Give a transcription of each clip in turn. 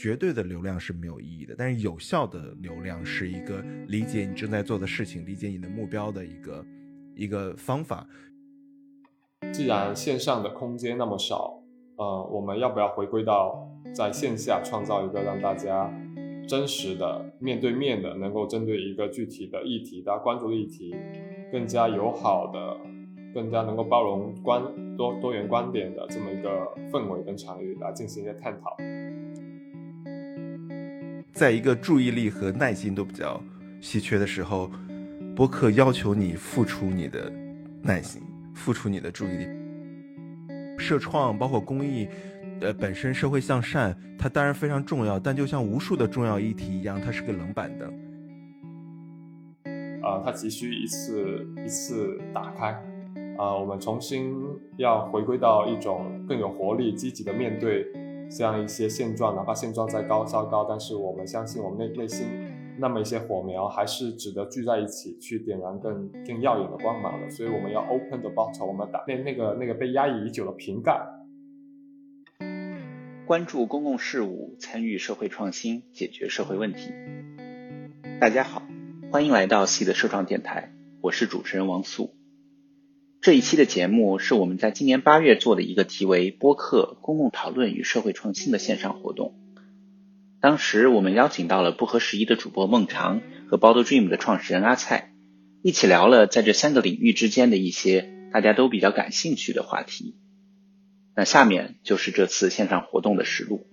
绝对的流量是没有意义的，但是有效的流量是一个理解你正在做的事情、理解你的目标的一个一个方法。既然线上的空间那么少，呃，我们要不要回归到在线下创造一个让大家真实的面对面的，能够针对一个具体的议题，大家关注的议题，更加友好的、更加能够包容观多多元观点的这么一个氛围跟场域来进行一些探讨。在一个注意力和耐心都比较稀缺的时候，播客要求你付出你的耐心。付出你的注意力，社创包括公益，呃，本身社会向善，它当然非常重要，但就像无数的重要议题一样，它是个冷板凳。啊，它急需一次一次打开，啊，我们重新要回归到一种更有活力、积极的面对这样一些现状，哪怕现状再高糟糕，但是我们相信我们内内心。那么一些火苗还是值得聚在一起去点燃更更耀眼的光芒的，所以我们要 open the bottle，我们打那那个那个被压抑已久的瓶盖。关注公共事务，参与社会创新，解决社会问题。大家好，欢迎来到 C 的社创电台，我是主持人王素。这一期的节目是我们在今年八月做的一个题为“播客公共讨论与社会创新”的线上活动。当时我们邀请到了不合时宜的主播孟尝和 Bottle Dream 的创始人阿蔡，一起聊了在这三个领域之间的一些大家都比较感兴趣的话题。那下面就是这次线上活动的实录。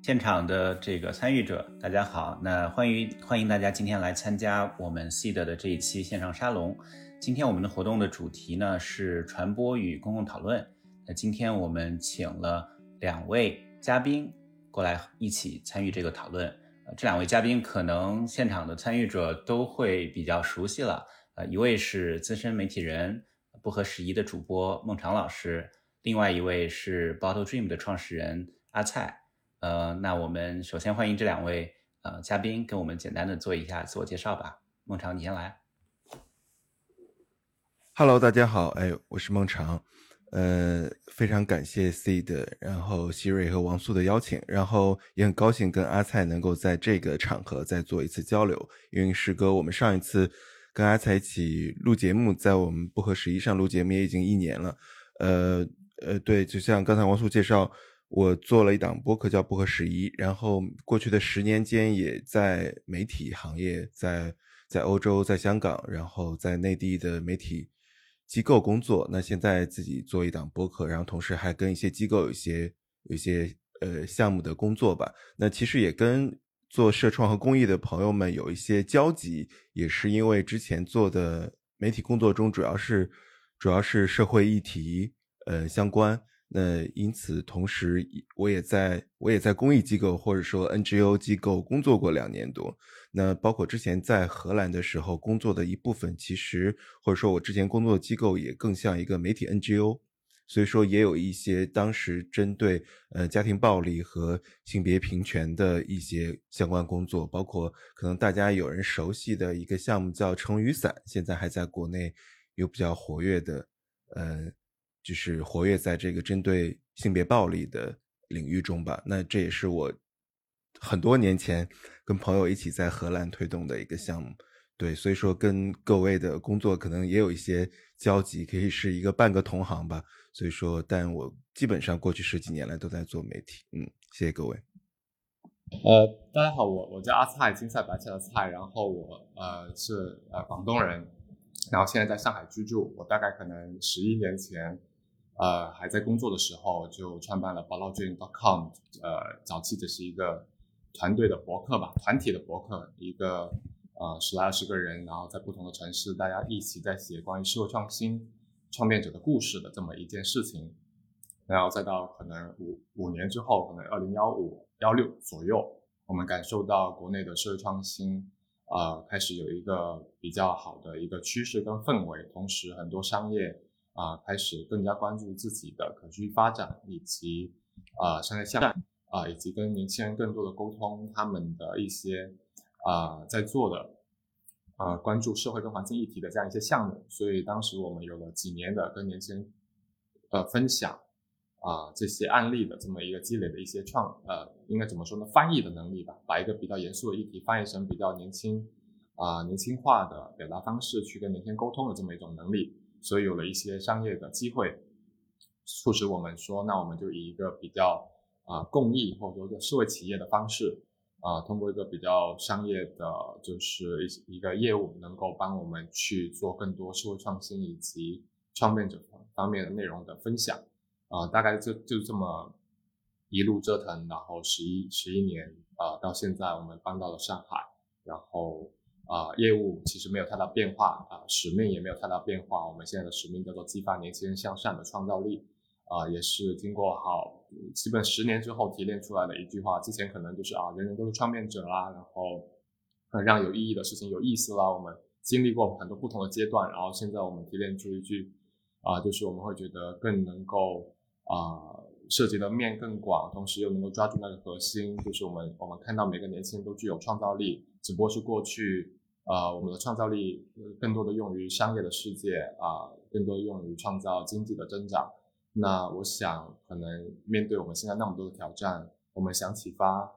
现场的这个参与者，大家好，那欢迎欢迎大家今天来参加我们 Seed 的这一期线上沙龙。今天我们的活动的主题呢是传播与公共讨论。那今天我们请了两位嘉宾。过来一起参与这个讨论，呃，这两位嘉宾可能现场的参与者都会比较熟悉了，呃，一位是资深媒体人不合时宜的主播孟尝老师，另外一位是 Bottle Dream 的创始人阿蔡，呃，那我们首先欢迎这两位呃嘉宾跟我们简单的做一下自我介绍吧，孟尝你先来。Hello，大家好，哎，我是孟尝。呃，非常感谢 C 的，然后希瑞和王素的邀请，然后也很高兴跟阿蔡能够在这个场合再做一次交流。因为时隔我们上一次跟阿蔡一起录节目，在我们不合时宜上录节目也已经一年了。呃呃，对，就像刚才王素介绍，我做了一档播客叫不合时宜，然后过去的十年间也在媒体行业，在在欧洲、在香港，然后在内地的媒体。机构工作，那现在自己做一档播客，然后同时还跟一些机构有一些有一些呃项目的工作吧。那其实也跟做社创和公益的朋友们有一些交集，也是因为之前做的媒体工作中主要是主要是社会议题呃相关。那因此，同时我也在我也在公益机构或者说 NGO 机构工作过两年多。那包括之前在荷兰的时候工作的一部分，其实或者说我之前工作机构也更像一个媒体 NGO，所以说也有一些当时针对呃家庭暴力和性别平权的一些相关工作，包括可能大家有人熟悉的一个项目叫撑雨伞，现在还在国内有比较活跃的呃。就是活跃在这个针对性别暴力的领域中吧。那这也是我很多年前跟朋友一起在荷兰推动的一个项目。对，所以说跟各位的工作可能也有一些交集，可以是一个半个同行吧。所以说，但我基本上过去十几年来都在做媒体。嗯，谢谢各位。呃，大家好，我我叫阿蔡，青菜白菜的菜。然后我呃是呃广东人，然后现在在上海居住。我大概可能十一年前。呃，还在工作的时候就创办了 bottledream.com，呃，早期只是一个团队的博客吧，团体的博客，一个呃十来二十个人，然后在不同的城市，大家一起在写关于社会创新创变者的故事的这么一件事情，然后再到可能五五年之后，可能二零幺五幺六左右，我们感受到国内的社会创新，呃，开始有一个比较好的一个趋势跟氛围，同时很多商业。啊，开始更加关注自己的可持续发展，以及啊，商业向啊，以及跟年轻人更多的沟通，他们的一些啊在做的啊关注社会跟环境议题的这样一些项目。所以当时我们有了几年的跟年轻人呃分享啊这些案例的这么一个积累的一些创呃应该怎么说呢翻译的能力吧，把一个比较严肃的议题翻译成比较年轻啊年轻化的表达方式去跟年轻人沟通的这么一种能力，所以有了一些商业的机会，促使我们说那我们就以一个比较啊公益或者说社会企业的方式。啊，通过一个比较商业的，就是一一个业务，能够帮我们去做更多社会创新以及创变者方面的内容的分享。啊，大概就就这么一路折腾，然后十一十一年啊，到现在我们搬到了上海，然后啊，业务其实没有太大变化啊，使命也没有太大变化。我们现在的使命叫做激发年轻人向上的创造力。啊，也是经过好基本十年之后提炼出来的一句话。之前可能就是啊，人人都是创变者啦，然后让有意义的事情有意思啦。我们经历过很多不同的阶段，然后现在我们提炼出一句啊，就是我们会觉得更能够啊，涉及的面更广，同时又能够抓住那个核心，就是我们我们看到每个年轻人都具有创造力，只不过是过去啊，我们的创造力更多的用于商业的世界啊，更多用于创造经济的增长。那我想，可能面对我们现在那么多的挑战，我们想启发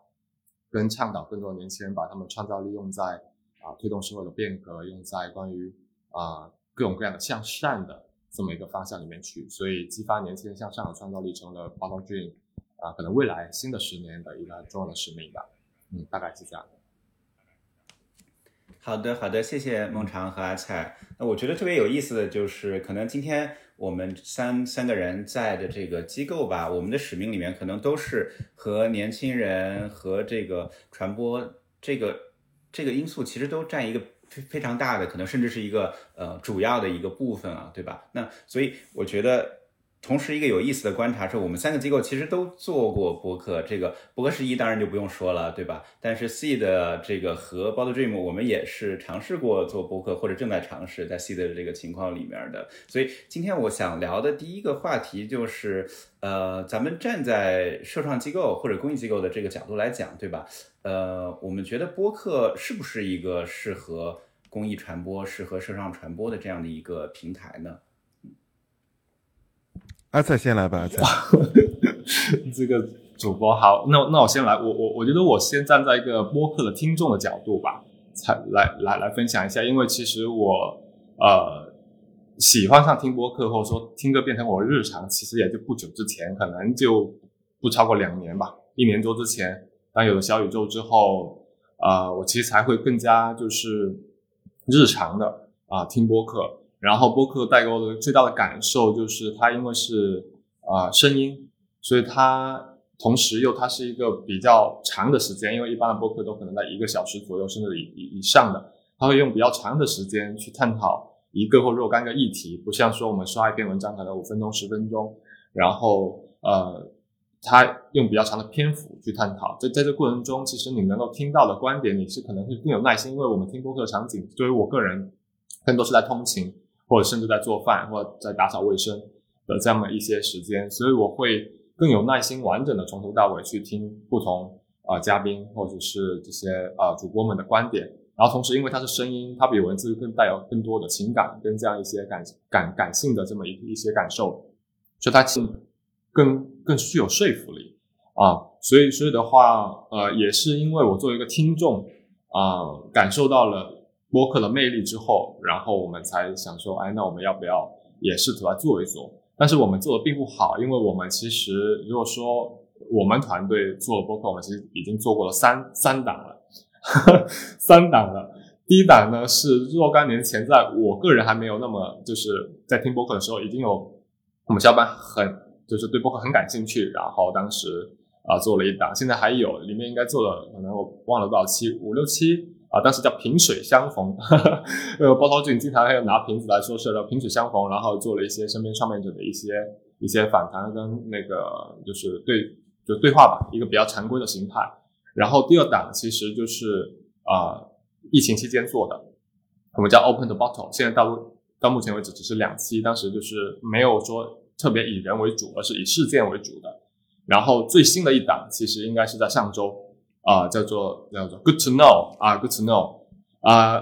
跟倡导更多年轻人，把他们创造力用在啊推动社会的变革，用在关于啊各种各样的向善的这么一个方向里面去。所以，激发年轻人向上的创造力成了 Bottle Dream 啊，可能未来新的十年的一个重要的使命吧。嗯，大概是这样。好的，好的，谢谢孟尝和阿菜。那我觉得特别有意思的就是，可能今天。我们三三个人在的这个机构吧，我们的使命里面可能都是和年轻人和这个传播这个这个因素，其实都占一个非非常大的，可能甚至是一个呃主要的一个部分啊，对吧？那所以我觉得。同时，一个有意思的观察是，我们三个机构其实都做过播客。这个博客十一当然就不用说了，对吧？但是 C 的这个和 b o d Dream，我们也是尝试过做播客，或者正在尝试在 C 的这个情况里面的。所以今天我想聊的第一个话题就是，呃，咱们站在社创机构或者公益机构的这个角度来讲，对吧？呃，我们觉得播客是不是一个适合公益传播、适合社创传播的这样的一个平台呢？阿菜先来吧，阿菜。这个主播好，那那我先来，我我我觉得我先站在一个播客的听众的角度吧，才来来来分享一下，因为其实我呃喜欢上听播客，或者说听歌变成我日常，其实也就不久之前，可能就不超过两年吧，一年多之前，当有了小宇宙之后，啊，我其实才会更加就是日常的啊听播客。然后播客带给我的最大的感受就是，它因为是啊声音，所以它同时又它是一个比较长的时间，因为一般的播客都可能在一个小时左右甚至以以以上的，它会用比较长的时间去探讨一个或若干个议题，不像说我们刷一篇文章可能五分钟十分钟，然后呃，它用比较长的篇幅去探讨，在在这过程中，其实你能够听到的观点，你是可能会更有耐心，因为我们听播客的场景，作为我个人，更多是在通勤。或者甚至在做饭或者在打扫卫生的这样的一些时间，所以我会更有耐心、完整的从头到尾去听不同啊嘉宾或者是这些啊主播们的观点。然后同时，因为它是声音，它比文字更带有更多的情感跟这样一些感感感性的这么一一些感受，所以它更更具有说服力啊。所以所以的话，呃，也是因为我作为一个听众啊，感受到了。播客的魅力之后，然后我们才想说，哎，那我们要不要也试图来做一做？但是我们做的并不好，因为我们其实如果说我们团队做播客，我们其实已经做过了三三档了，三档了。第一档呢是若干年前，在我个人还没有那么就是在听播客的时候，已经有我们小伙伴很就是对播客很感兴趣，然后当时啊做了一档，现在还有里面应该做了可能我忘了多少期，五六期。啊，当时叫萍水相逢，呃，包涛俊经常还有拿瓶子来说事的，萍水相逢，然后做了一些身边创业者的一些一些访谈跟那个就是对就对话吧，一个比较常规的形态。然后第二档其实就是啊，疫情期间做的，我们叫 Open the Bottle，现在到到目前为止只是两期，当时就是没有说特别以人为主，而是以事件为主的。然后最新的一档其实应该是在上周。啊，叫做叫做 Good to know 啊，Good to know 啊，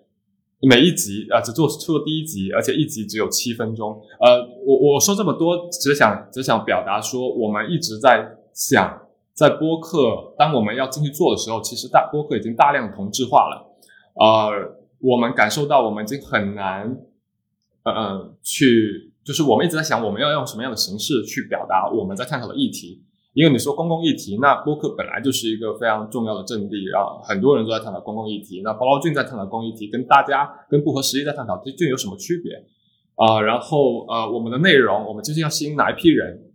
每一集啊只做出了第一集，而且一集只有七分钟。呃，我我说这么多，只想只想表达说，我们一直在想，在播客，当我们要进去做的时候，其实大播客已经大量同质化了。呃，我们感受到我们已经很难，呃，去，就是我们一直在想，我们要用什么样的形式去表达我们在探讨的议题。因为你说公共议题，那播客本来就是一个非常重要的阵地，然后很多人都在探讨公共议题。那包劳俊在探讨公共议题，跟大家跟不合时宜在探讨，这这有什么区别啊？然后呃，我们的内容，我们究竟要吸引哪一批人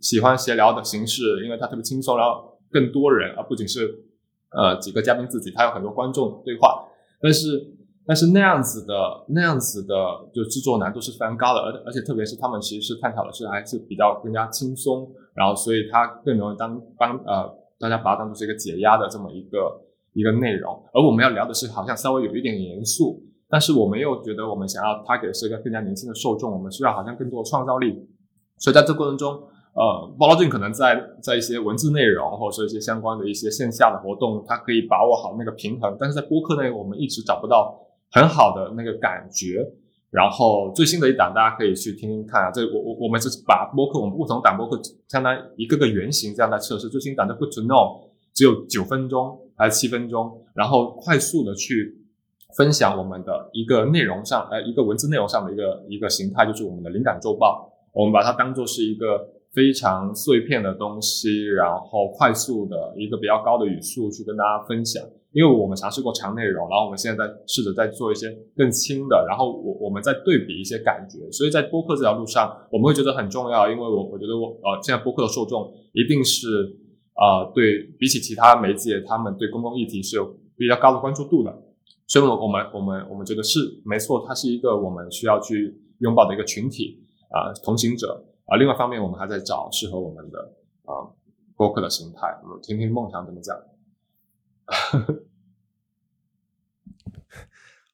喜欢闲聊的形式？因为它特别轻松，然后更多人，而不仅是呃几个嘉宾自己，他有很多观众对话。但是但是那样子的那样子的就制作难度是非常高的，而而且特别是他们其实是探讨的是还是比较更加轻松。然后，所以它更容易当帮呃大家把它当做是一个解压的这么一个一个内容，而我们要聊的是好像稍微有一点严肃，但是我们又觉得我们想要它给是一个更加年轻的受众，我们需要好像更多的创造力，所以在这过程中，呃，包劳俊可能在在一些文字内容或者说一些相关的一些线下的活动，它可以把握好那个平衡，但是在播客内我们一直找不到很好的那个感觉。然后最新的一档，大家可以去听听看啊。这我我我们是把播客，我们不同档播客相当于一个个原型这样在测试。最新档的 Good to Know 只有九分钟还是七分钟，然后快速的去分享我们的一个内容上，呃，一个文字内容上的一个一个形态，就是我们的灵感周报。我们把它当做是一个非常碎片的东西，然后快速的一个比较高的语速去跟大家分享。因为我们尝试过长内容，然后我们现在在试着在做一些更轻的，然后我我们在对比一些感觉，所以在播客这条路上，我们会觉得很重要，因为我我觉得我呃现在播客的受众一定是啊对比起其他媒介，他们对公共议题是有比较高的关注度的，所以我们我们我们觉得是没错，它是一个我们需要去拥抱的一个群体啊同行者啊，另外一方面我们还在找适合我们的啊播客的形态，我们听听梦想怎么讲。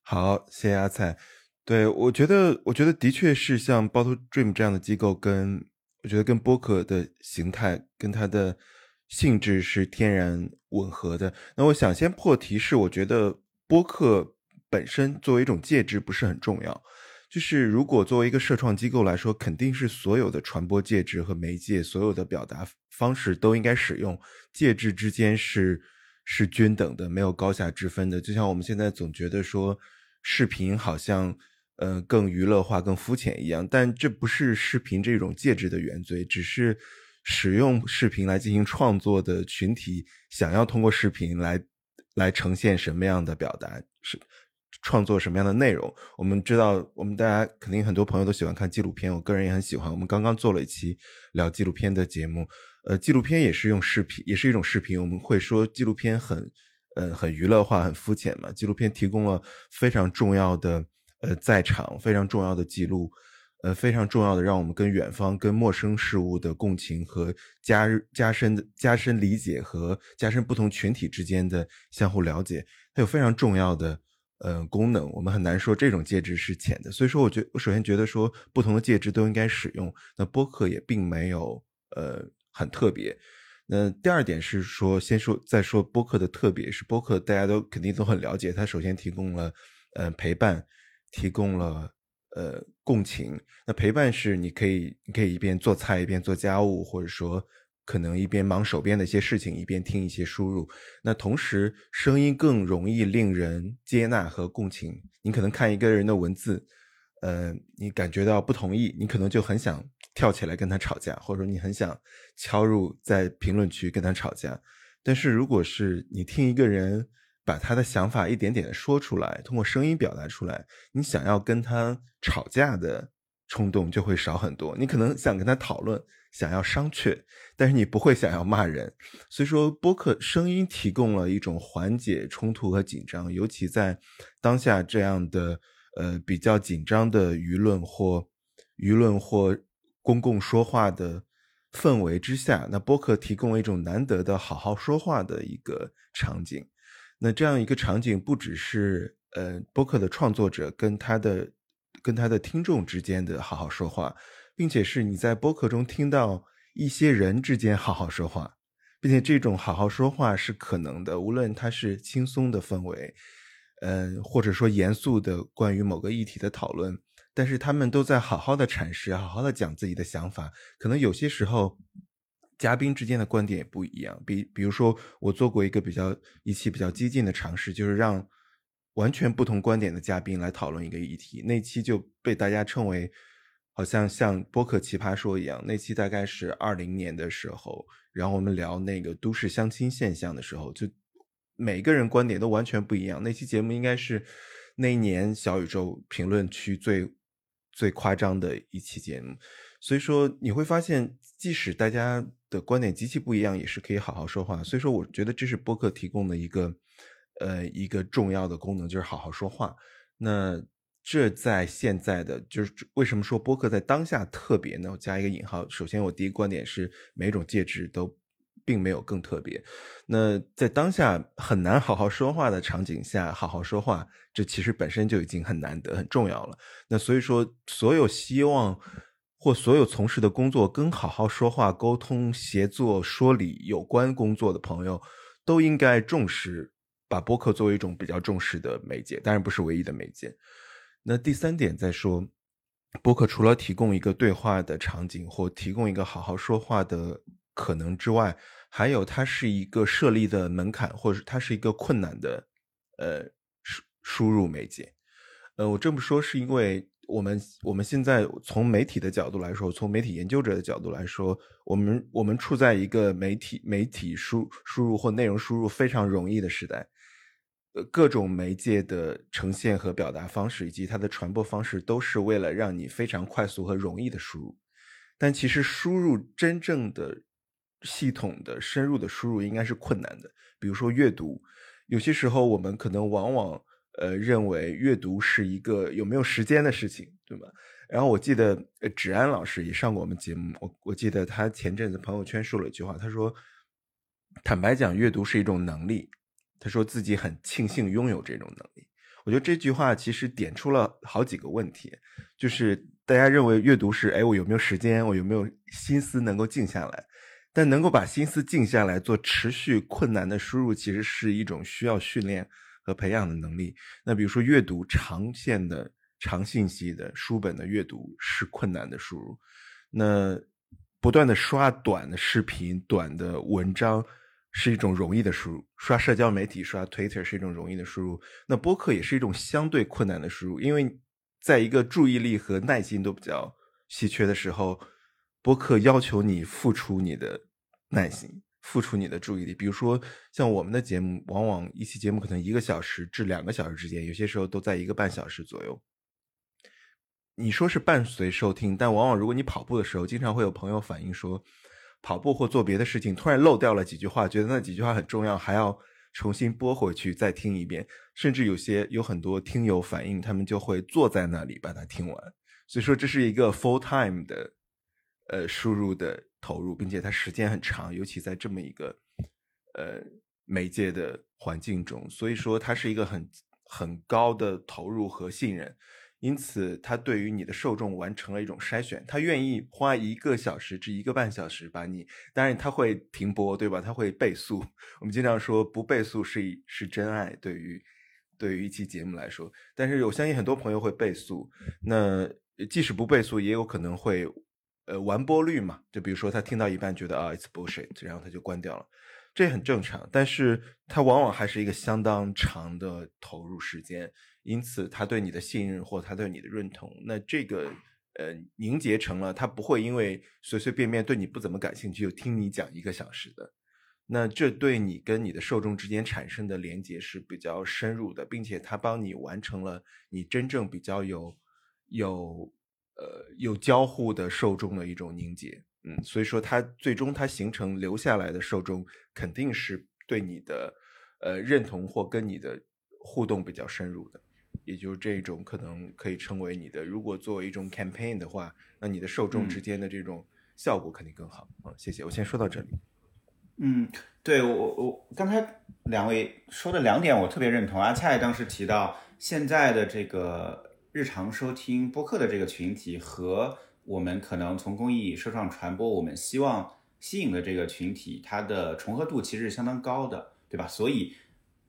好，谢谢阿菜。对我觉得，我觉得的确是像 Bottle Dream 这样的机构，跟我觉得跟播客的形态跟它的性质是天然吻合的。那我想先破题是，我觉得播客本身作为一种介质不是很重要。就是如果作为一个社创机构来说，肯定是所有的传播介质和媒介，所有的表达方式都应该使用介质之间是。是均等的，没有高下之分的。就像我们现在总觉得说，视频好像，呃，更娱乐化、更肤浅一样，但这不是视频这种介质的原罪，只是使用视频来进行创作的群体想要通过视频来来呈现什么样的表达，是创作什么样的内容。我们知道，我们大家肯定很多朋友都喜欢看纪录片，我个人也很喜欢。我们刚刚做了一期聊纪录片的节目。呃，纪录片也是用视频，也是一种视频。我们会说纪录片很，呃，很娱乐化、很肤浅嘛。纪录片提供了非常重要的，呃，在场非常重要的记录，呃，非常重要的让我们跟远方、跟陌生事物的共情和加加深的加深理解和加深不同群体之间的相互了解，它有非常重要的呃功能。我们很难说这种介质是浅的。所以说，我觉我首先觉得说不同的介质都应该使用。那播客也并没有呃。很特别。那第二点是说，先说再说播客的特别，是播客大家都肯定都很了解。它首先提供了呃陪伴，提供了呃共情。那陪伴是你可以你可以一边做菜一边做家务，或者说可能一边忙手边的一些事情，一边听一些输入。那同时声音更容易令人接纳和共情。你可能看一个人的文字。呃，你感觉到不同意，你可能就很想跳起来跟他吵架，或者说你很想敲入在评论区跟他吵架。但是如果是你听一个人把他的想法一点点的说出来，通过声音表达出来，你想要跟他吵架的冲动就会少很多。你可能想跟他讨论，想要商榷，但是你不会想要骂人。所以说，播客声音提供了一种缓解冲突和紧张，尤其在当下这样的。呃，比较紧张的舆论或舆论或公共说话的氛围之下，那播客提供了一种难得的好好说话的一个场景。那这样一个场景，不只是呃播客的创作者跟他的跟他的听众之间的好好说话，并且是你在播客中听到一些人之间好好说话，并且这种好好说话是可能的，无论它是轻松的氛围。呃，或者说严肃的关于某个议题的讨论，但是他们都在好好的阐释，好好的讲自己的想法。可能有些时候，嘉宾之间的观点也不一样。比比如说，我做过一个比较一期比较激进的尝试，就是让完全不同观点的嘉宾来讨论一个议题。那期就被大家称为好像像播客奇葩说一样。那期大概是二零年的时候，然后我们聊那个都市相亲现象的时候，就。每个人观点都完全不一样。那期节目应该是那一年小宇宙评论区最最夸张的一期节目。所以说你会发现，即使大家的观点极其不一样，也是可以好好说话。所以说，我觉得这是播客提供的一个呃一个重要的功能，就是好好说话。那这在现在的就是为什么说播客在当下特别呢？我加一个引号。首先，我第一个观点是每种介质都。并没有更特别。那在当下很难好好说话的场景下，好好说话，这其实本身就已经很难得、很重要了。那所以说，所有希望或所有从事的工作跟好好说话、沟通、协作、说理有关工作的朋友，都应该重视把播客作为一种比较重视的媒介，当然不是唯一的媒介。那第三点再说，播客除了提供一个对话的场景或提供一个好好说话的可能之外，还有，它是一个设立的门槛，或者它是一个困难的，呃，输输入媒介。呃，我这么说是因为我们我们现在从媒体的角度来说，从媒体研究者的角度来说，我们我们处在一个媒体媒体输输入或内容输入非常容易的时代。各种媒介的呈现和表达方式以及它的传播方式，都是为了让你非常快速和容易的输入。但其实输入真正的。系统的深入的输入应该是困难的，比如说阅读，有些时候我们可能往往呃认为阅读是一个有没有时间的事情，对吧？然后我记得呃芷安老师也上过我们节目，我我记得他前阵子朋友圈说了一句话，他说：“坦白讲，阅读是一种能力。”他说自己很庆幸拥有这种能力。我觉得这句话其实点出了好几个问题，就是大家认为阅读是哎我有没有时间，我有没有心思能够静下来。但能够把心思静下来做持续困难的输入，其实是一种需要训练和培养的能力。那比如说阅读长线的长信息的书本的阅读是困难的输入，那不断的刷短的视频、短的文章是一种容易的输入，刷社交媒体、刷 Twitter 是一种容易的输入。那播客也是一种相对困难的输入，因为在一个注意力和耐心都比较稀缺的时候。播客要求你付出你的耐心，付出你的注意力。比如说，像我们的节目，往往一期节目可能一个小时至两个小时之间，有些时候都在一个半小时左右。你说是伴随收听，但往往如果你跑步的时候，经常会有朋友反映说，跑步或做别的事情突然漏掉了几句话，觉得那几句话很重要，还要重新播回去再听一遍。甚至有些有很多听友反映，他们就会坐在那里把它听完。所以说，这是一个 full time 的。呃，输入的投入，并且它时间很长，尤其在这么一个呃媒介的环境中，所以说它是一个很很高的投入和信任，因此它对于你的受众完成了一种筛选，他愿意花一个小时至一个半小时把你，当然他会停播，对吧？他会倍速，我们经常说不倍速是是真爱，对于对于一期节目来说，但是我相信很多朋友会倍速，那即使不倍速，也有可能会。呃，完播率嘛，就比如说他听到一半觉得啊，it's bullshit，然后他就关掉了，这很正常。但是他往往还是一个相当长的投入时间，因此他对你的信任或他对你的认同，那这个呃凝结成了他不会因为随随便便对你不怎么感兴趣就听你讲一个小时的，那这对你跟你的受众之间产生的连接是比较深入的，并且他帮你完成了你真正比较有有。呃，有交互的受众的一种凝结，嗯，所以说它最终它形成留下来的受众，肯定是对你的呃认同或跟你的互动比较深入的，也就是这种可能可以称为你的，如果作为一种 campaign 的话，那你的受众之间的这种效果肯定更好。嗯，谢谢，我先说到这里。嗯，对我我刚才两位说的两点我特别认同，阿蔡当时提到现在的这个。日常收听播客的这个群体和我们可能从公益社创传播，我们希望吸引的这个群体，它的重合度其实是相当高的，对吧？所以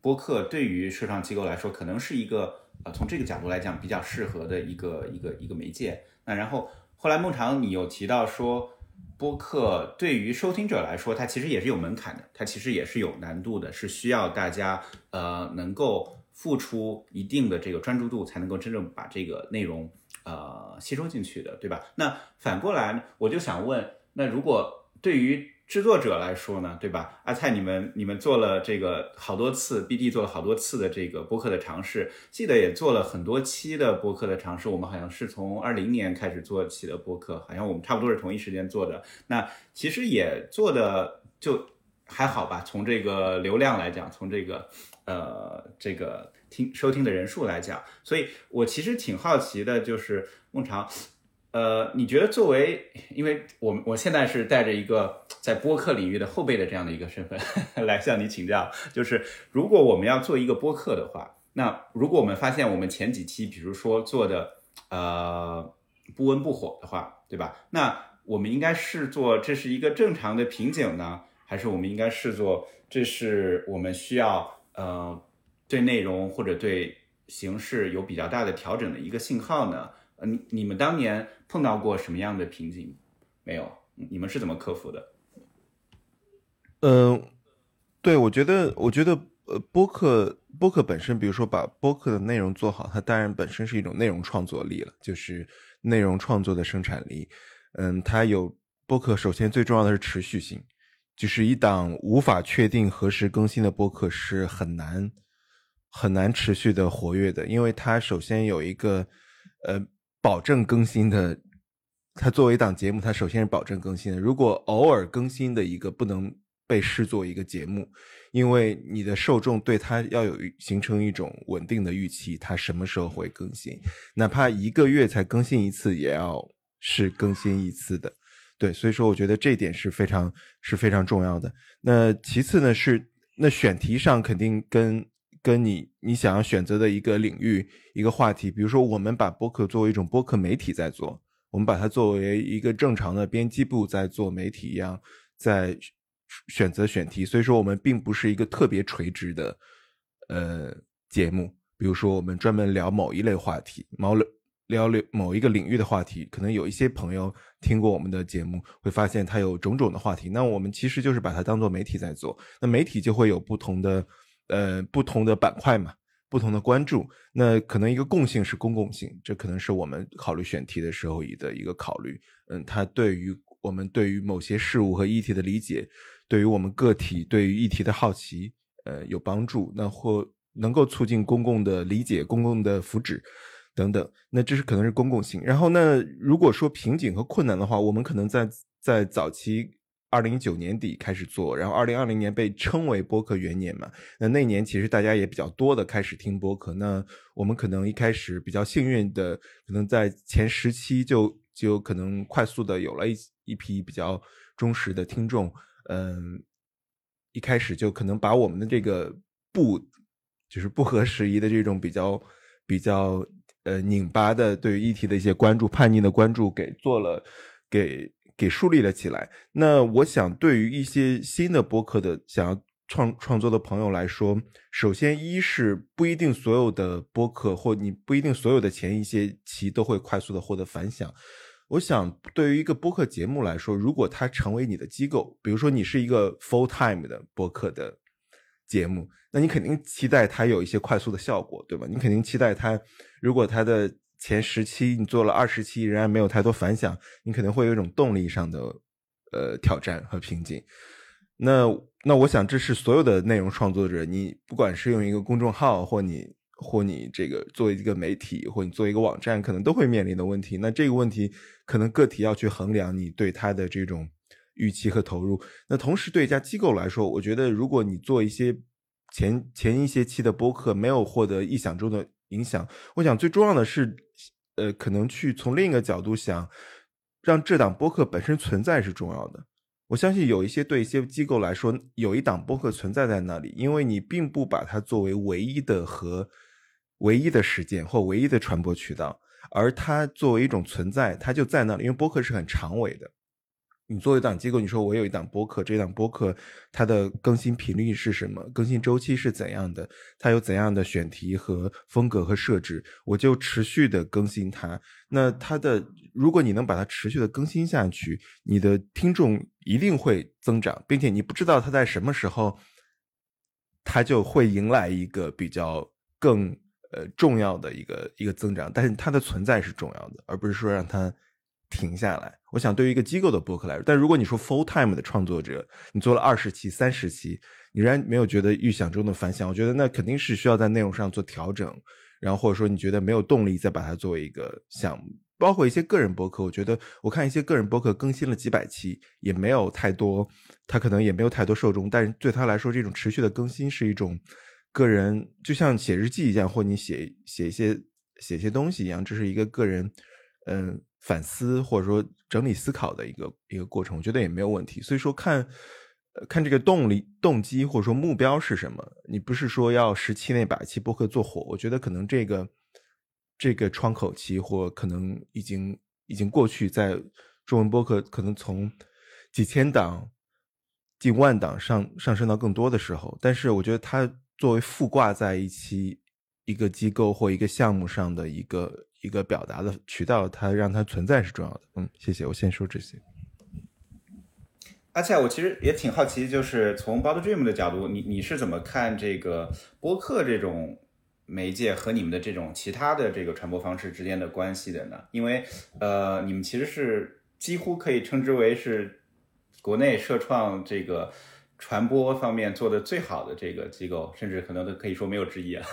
播客对于社创机构来说，可能是一个呃从这个角度来讲比较适合的一个一个一个媒介。那然后后来孟尝你有提到说，播客对于收听者来说，它其实也是有门槛的，它其实也是有难度的，是需要大家呃能够付出一定的这个专注度，才能够真正把这个内容呃吸收进去的，对吧？那反过来，我就想问，那如果对于制作者来说呢，对吧？阿蔡，你们你们做了这个好多次，BD 做了好多次的这个播客的尝试，记得也做了很多期的播客的尝试。我们好像是从二零年开始做起的播客，好像我们差不多是同一时间做的。那其实也做的就还好吧，从这个流量来讲，从这个呃这个听收听的人数来讲，所以我其实挺好奇的，就是孟尝。呃，你觉得作为，因为我们我现在是带着一个在播客领域的后辈的这样的一个身份 来向你请教，就是如果我们要做一个播客的话，那如果我们发现我们前几期，比如说做的呃不温不火的话，对吧？那我们应该视作这是一个正常的瓶颈呢，还是我们应该视作这是我们需要呃对内容或者对形式有比较大的调整的一个信号呢？呃，你你们当年碰到过什么样的瓶颈没有？你们是怎么克服的？嗯，对，我觉得，我觉得，呃，播客播客本身，比如说把播客的内容做好，它当然本身是一种内容创作力了，就是内容创作的生产力。嗯，它有播客，首先最重要的是持续性，就是一档无法确定何时更新的播客是很难很难持续的活跃的，因为它首先有一个呃。保证更新的，它作为一档节目，它首先是保证更新的。如果偶尔更新的一个不能被视作一个节目，因为你的受众对它要有形成一种稳定的预期，它什么时候会更新，哪怕一个月才更新一次，也要是更新一次的。对，所以说我觉得这一点是非常是非常重要的。那其次呢是那选题上肯定跟。跟你你想要选择的一个领域一个话题，比如说我们把播客作为一种播客媒体在做，我们把它作为一个正常的编辑部在做媒体一样，在选择选题。所以说我们并不是一个特别垂直的呃节目，比如说我们专门聊某一类话题，某聊聊某一个领域的话题，可能有一些朋友听过我们的节目，会发现它有种种的话题。那我们其实就是把它当做媒体在做，那媒体就会有不同的。呃，不同的板块嘛，不同的关注，那可能一个共性是公共性，这可能是我们考虑选题的时候的一个考虑。嗯，它对于我们对于某些事物和议题的理解，对于我们个体对于议题的好奇，呃，有帮助。那或能够促进公共的理解、公共的福祉等等。那这是可能是公共性。然后，那如果说瓶颈和困难的话，我们可能在在早期。二零一九年底开始做，然后二零二零年被称为播客元年嘛。那那年其实大家也比较多的开始听播客。那我们可能一开始比较幸运的，可能在前十期就就可能快速的有了一一批比较忠实的听众。嗯，一开始就可能把我们的这个不就是不合时宜的这种比较比较呃拧巴的对于议题的一些关注、叛逆的关注给做了给。给树立了起来。那我想，对于一些新的播客的想要创创作的朋友来说，首先一是不一定所有的播客或你不一定所有的前一些期都会快速的获得反响。我想，对于一个播客节目来说，如果它成为你的机构，比如说你是一个 full time 的播客的节目，那你肯定期待它有一些快速的效果，对吧？你肯定期待它，如果它的前十期你做了二十期，仍然没有太多反响，你可能会有一种动力上的呃挑战和瓶颈。那那我想这是所有的内容创作者，你不管是用一个公众号，或你或你这个作为一个媒体，或你做一个网站，可能都会面临的问题。那这个问题可能个体要去衡量你对他的这种预期和投入。那同时对一家机构来说，我觉得如果你做一些前前一些期的播客，没有获得意想中的影响，我想最重要的是。呃，可能去从另一个角度想，让这档播客本身存在是重要的。我相信有一些对一些机构来说，有一档播客存在在那里，因为你并不把它作为唯一的和唯一的实践或唯一的传播渠道，而它作为一种存在，它就在那里。因为播客是很长尾的，你作为一档机构，你说我有一档播客，这档播客它的更新频率是什么？更新周期是怎样的？它有怎样的选题和风格和设置？我就持续的更新它。那它的，如果你能把它持续的更新下去，你的听众一定会增长，并且你不知道它在什么时候，它就会迎来一个比较更呃重要的一个一个增长。但是它的存在是重要的，而不是说让它。停下来，我想对于一个机构的播客来说，但如果你说 full time 的创作者，你做了二十期、三十期，你仍然没有觉得预想中的反响，我觉得那肯定是需要在内容上做调整，然后或者说你觉得没有动力再把它作为一个项目，包括一些个人博客，我觉得我看一些个人博客更新了几百期，也没有太多，他可能也没有太多受众，但是对他来说，这种持续的更新是一种个人，就像写日记一样，或你写写一些写一些东西一样，这是一个个人，嗯。反思或者说整理思考的一个一个过程，我觉得也没有问题。所以说看，看这个动力、动机或者说目标是什么？你不是说要十期内把一期播客做火？我觉得可能这个这个窗口期或可能已经已经过去，在中文播客可能从几千档、近万档上上升到更多的时候。但是我觉得它作为附挂在一期一个机构或一个项目上的一个。一个表达的渠道，它让它存在是重要的。嗯，谢谢。我先说这些。阿菜，我其实也挺好奇，就是从 Board Dream 的角度，你你是怎么看这个播客这种媒介和你们的这种其他的这个传播方式之间的关系的呢？因为呃，你们其实是几乎可以称之为是国内社创这个。传播方面做的最好的这个机构，甚至可能都可以说没有之一啊。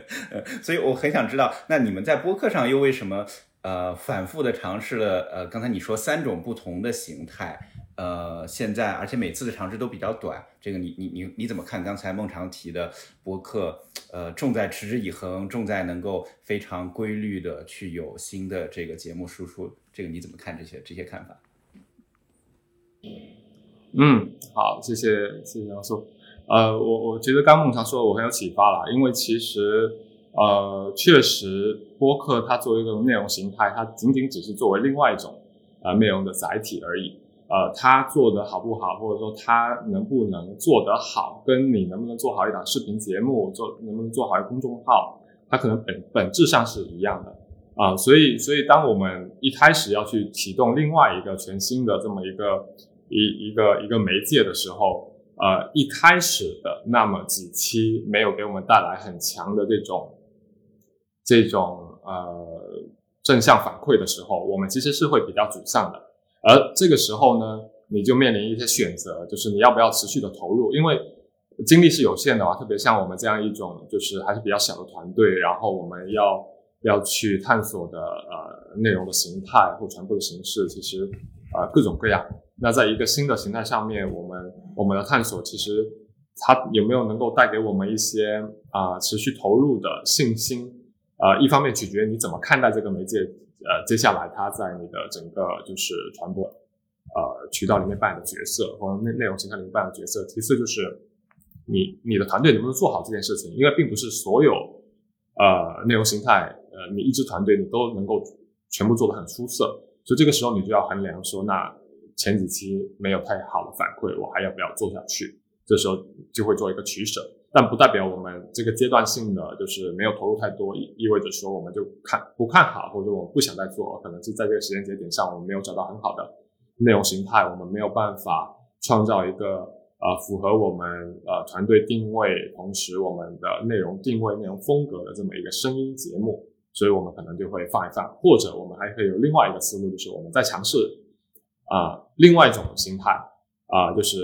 所以我很想知道，那你们在播客上又为什么呃反复的尝试了呃刚才你说三种不同的形态，呃现在而且每次的尝试都比较短，这个你你你你怎么看？刚才孟常提的播客呃重在持之以恒，重在能够非常规律的去有新的这个节目输出，这个你怎么看这些这些看法？嗯，嗯好，谢谢谢谢杨叔。呃，我我觉得刚孟常说的我很有启发啦，因为其实呃，确实播客它作为一个内容形态，它仅仅只是作为另外一种呃内容的载体而已。呃，它做的好不好，或者说它能不能做得好，跟你能不能做好一档视频节目，做能不能做好一个公众号，它可能本本质上是一样的啊。所以所以当我们一开始要去启动另外一个全新的这么一个。一一个一个媒介的时候，呃，一开始的那么几期没有给我们带来很强的这种这种呃正向反馈的时候，我们其实是会比较沮丧的。而这个时候呢，你就面临一些选择，就是你要不要持续的投入，因为精力是有限的嘛。特别像我们这样一种就是还是比较小的团队，然后我们要要去探索的呃内容的形态或传播的形式，其实呃各种各样。那在一个新的形态上面，我们我们的探索其实它有没有能够带给我们一些啊持续投入的信心？呃，一方面取决于你怎么看待这个媒介，呃，接下来它在你的整个就是传播呃渠道里面扮演的角色，或者内内容形态里面扮演的角色。其次就是你你的团队能不能做好这件事情？因为并不是所有呃内容形态，呃，你一支团队你都能够全部做得很出色，所以这个时候你就要衡量说那。前几期没有太好的反馈，我还要不要做下去？这时候就会做一个取舍，但不代表我们这个阶段性的就是没有投入太多，意味着说我们就看不看好，或者我不想再做，可能是在这个时间节点上我们没有找到很好的内容形态，我们没有办法创造一个呃符合我们呃团队定位，同时我们的内容定位、内容风格的这么一个声音节目，所以我们可能就会放一放，或者我们还可以有另外一个思路，就是我们在尝试。啊，另外一种形态啊，就是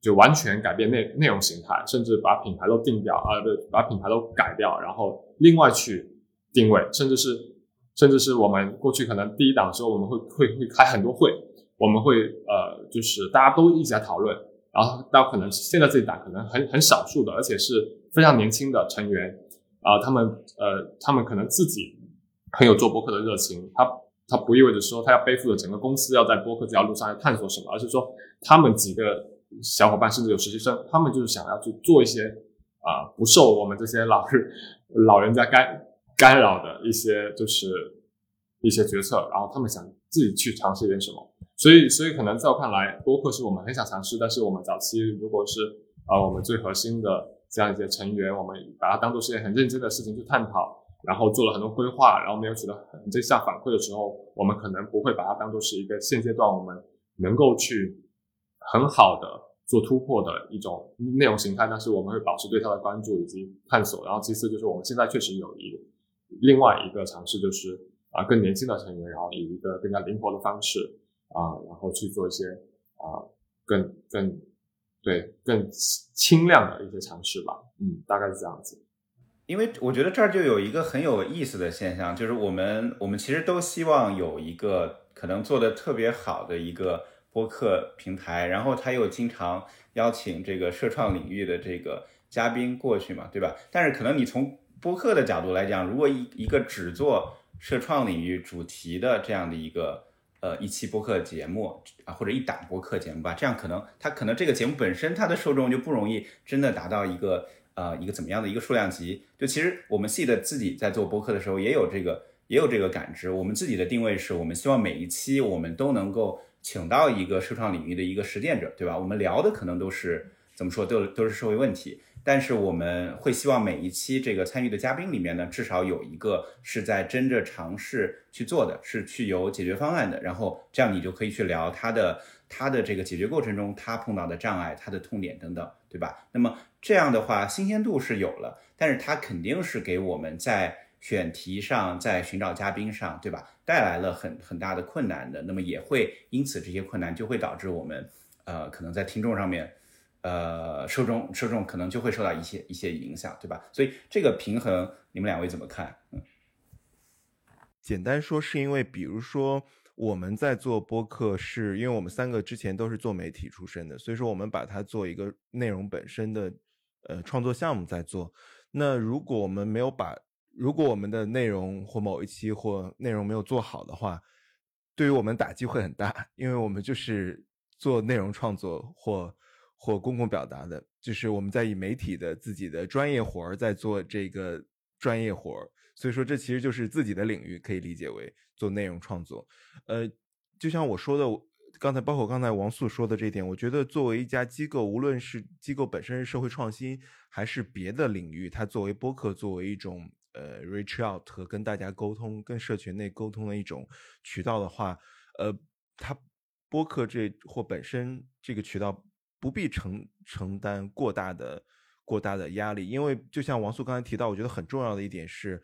就完全改变内内容形态，甚至把品牌都定掉啊，对，把品牌都改掉，然后另外去定位，甚至是甚至是我们过去可能第一档的时候，我们会会会开很多会，我们会呃，就是大家都一直在讨论，然后到可能现在这一档可能很很少数的，而且是非常年轻的成员啊，他们呃，他们可能自己很有做博客的热情，他。它不意味着说他要背负着整个公司要在播客这条路上要探索什么，而是说他们几个小伙伴甚至有实习生，他们就是想要去做一些啊不受我们这些老日老人家干干扰的一些就是一些决策，然后他们想自己去尝试一点什么。所以所以可能在我看来，播客是我们很想尝试，但是我们早期如果是啊我们最核心的这样一些成员，我们把它当做是一件很认真的事情去探讨，然后做了很多规划，然后没有取得很正向反馈的时候，我们可能不会把它当做是一个现阶段我们能够去很好的做突破的一种内容形态，但是我们会保持对它的关注以及探索。然后其次就是我们现在确实有一另外一个尝试，就是啊更年轻的成员，然后以一个更加灵活的方式啊，然后去做一些啊更更对更轻量的一些尝试吧。嗯，大概是这样子。因为我觉得这儿就有一个很有意思的现象，就是我们我们其实都希望有一个可能做的特别好的一个播客平台，然后他又经常邀请这个社创领域的这个嘉宾过去嘛，对吧？但是可能你从播客的角度来讲，如果一一个只做社创领域主题的这样的一个呃一期播客节目啊，或者一档播客节目吧，这样可能它可能这个节目本身它的受众就不容易真的达到一个。呃，一个怎么样的一个数量级？就其实我们 seed 自己在做播客的时候，也有这个也有这个感知。我们自己的定位是我们希望每一期我们都能够请到一个社创领域的一个实践者，对吧？我们聊的可能都是怎么说，都都是社会问题，但是我们会希望每一期这个参与的嘉宾里面呢，至少有一个是在真正尝试去做的，是去有解决方案的，然后这样你就可以去聊他的他的这个解决过程中他碰到的障碍、他的痛点等等，对吧？那么。这样的话，新鲜度是有了，但是它肯定是给我们在选题上、在寻找嘉宾上，对吧，带来了很很大的困难的。那么也会因此这些困难就会导致我们，呃，可能在听众上面，呃，受众受众可能就会受到一些一些影响，对吧？所以这个平衡，你们两位怎么看？嗯，简单说，是因为比如说。我们在做播客，是因为我们三个之前都是做媒体出身的，所以说我们把它做一个内容本身的呃创作项目在做。那如果我们没有把，如果我们的内容或某一期或内容没有做好的话，对于我们打击会很大，因为我们就是做内容创作或或公共表达的，就是我们在以媒体的自己的专业活儿在做这个专业活儿。所以说，这其实就是自己的领域，可以理解为做内容创作。呃，就像我说的，刚才包括刚才王素说的这点，我觉得作为一家机构，无论是机构本身是社会创新，还是别的领域，它作为播客，作为一种呃 reach out 和跟大家沟通、跟社群内沟通的一种渠道的话，呃，它播客这或本身这个渠道不必承承担过大的过大的压力，因为就像王素刚才提到，我觉得很重要的一点是。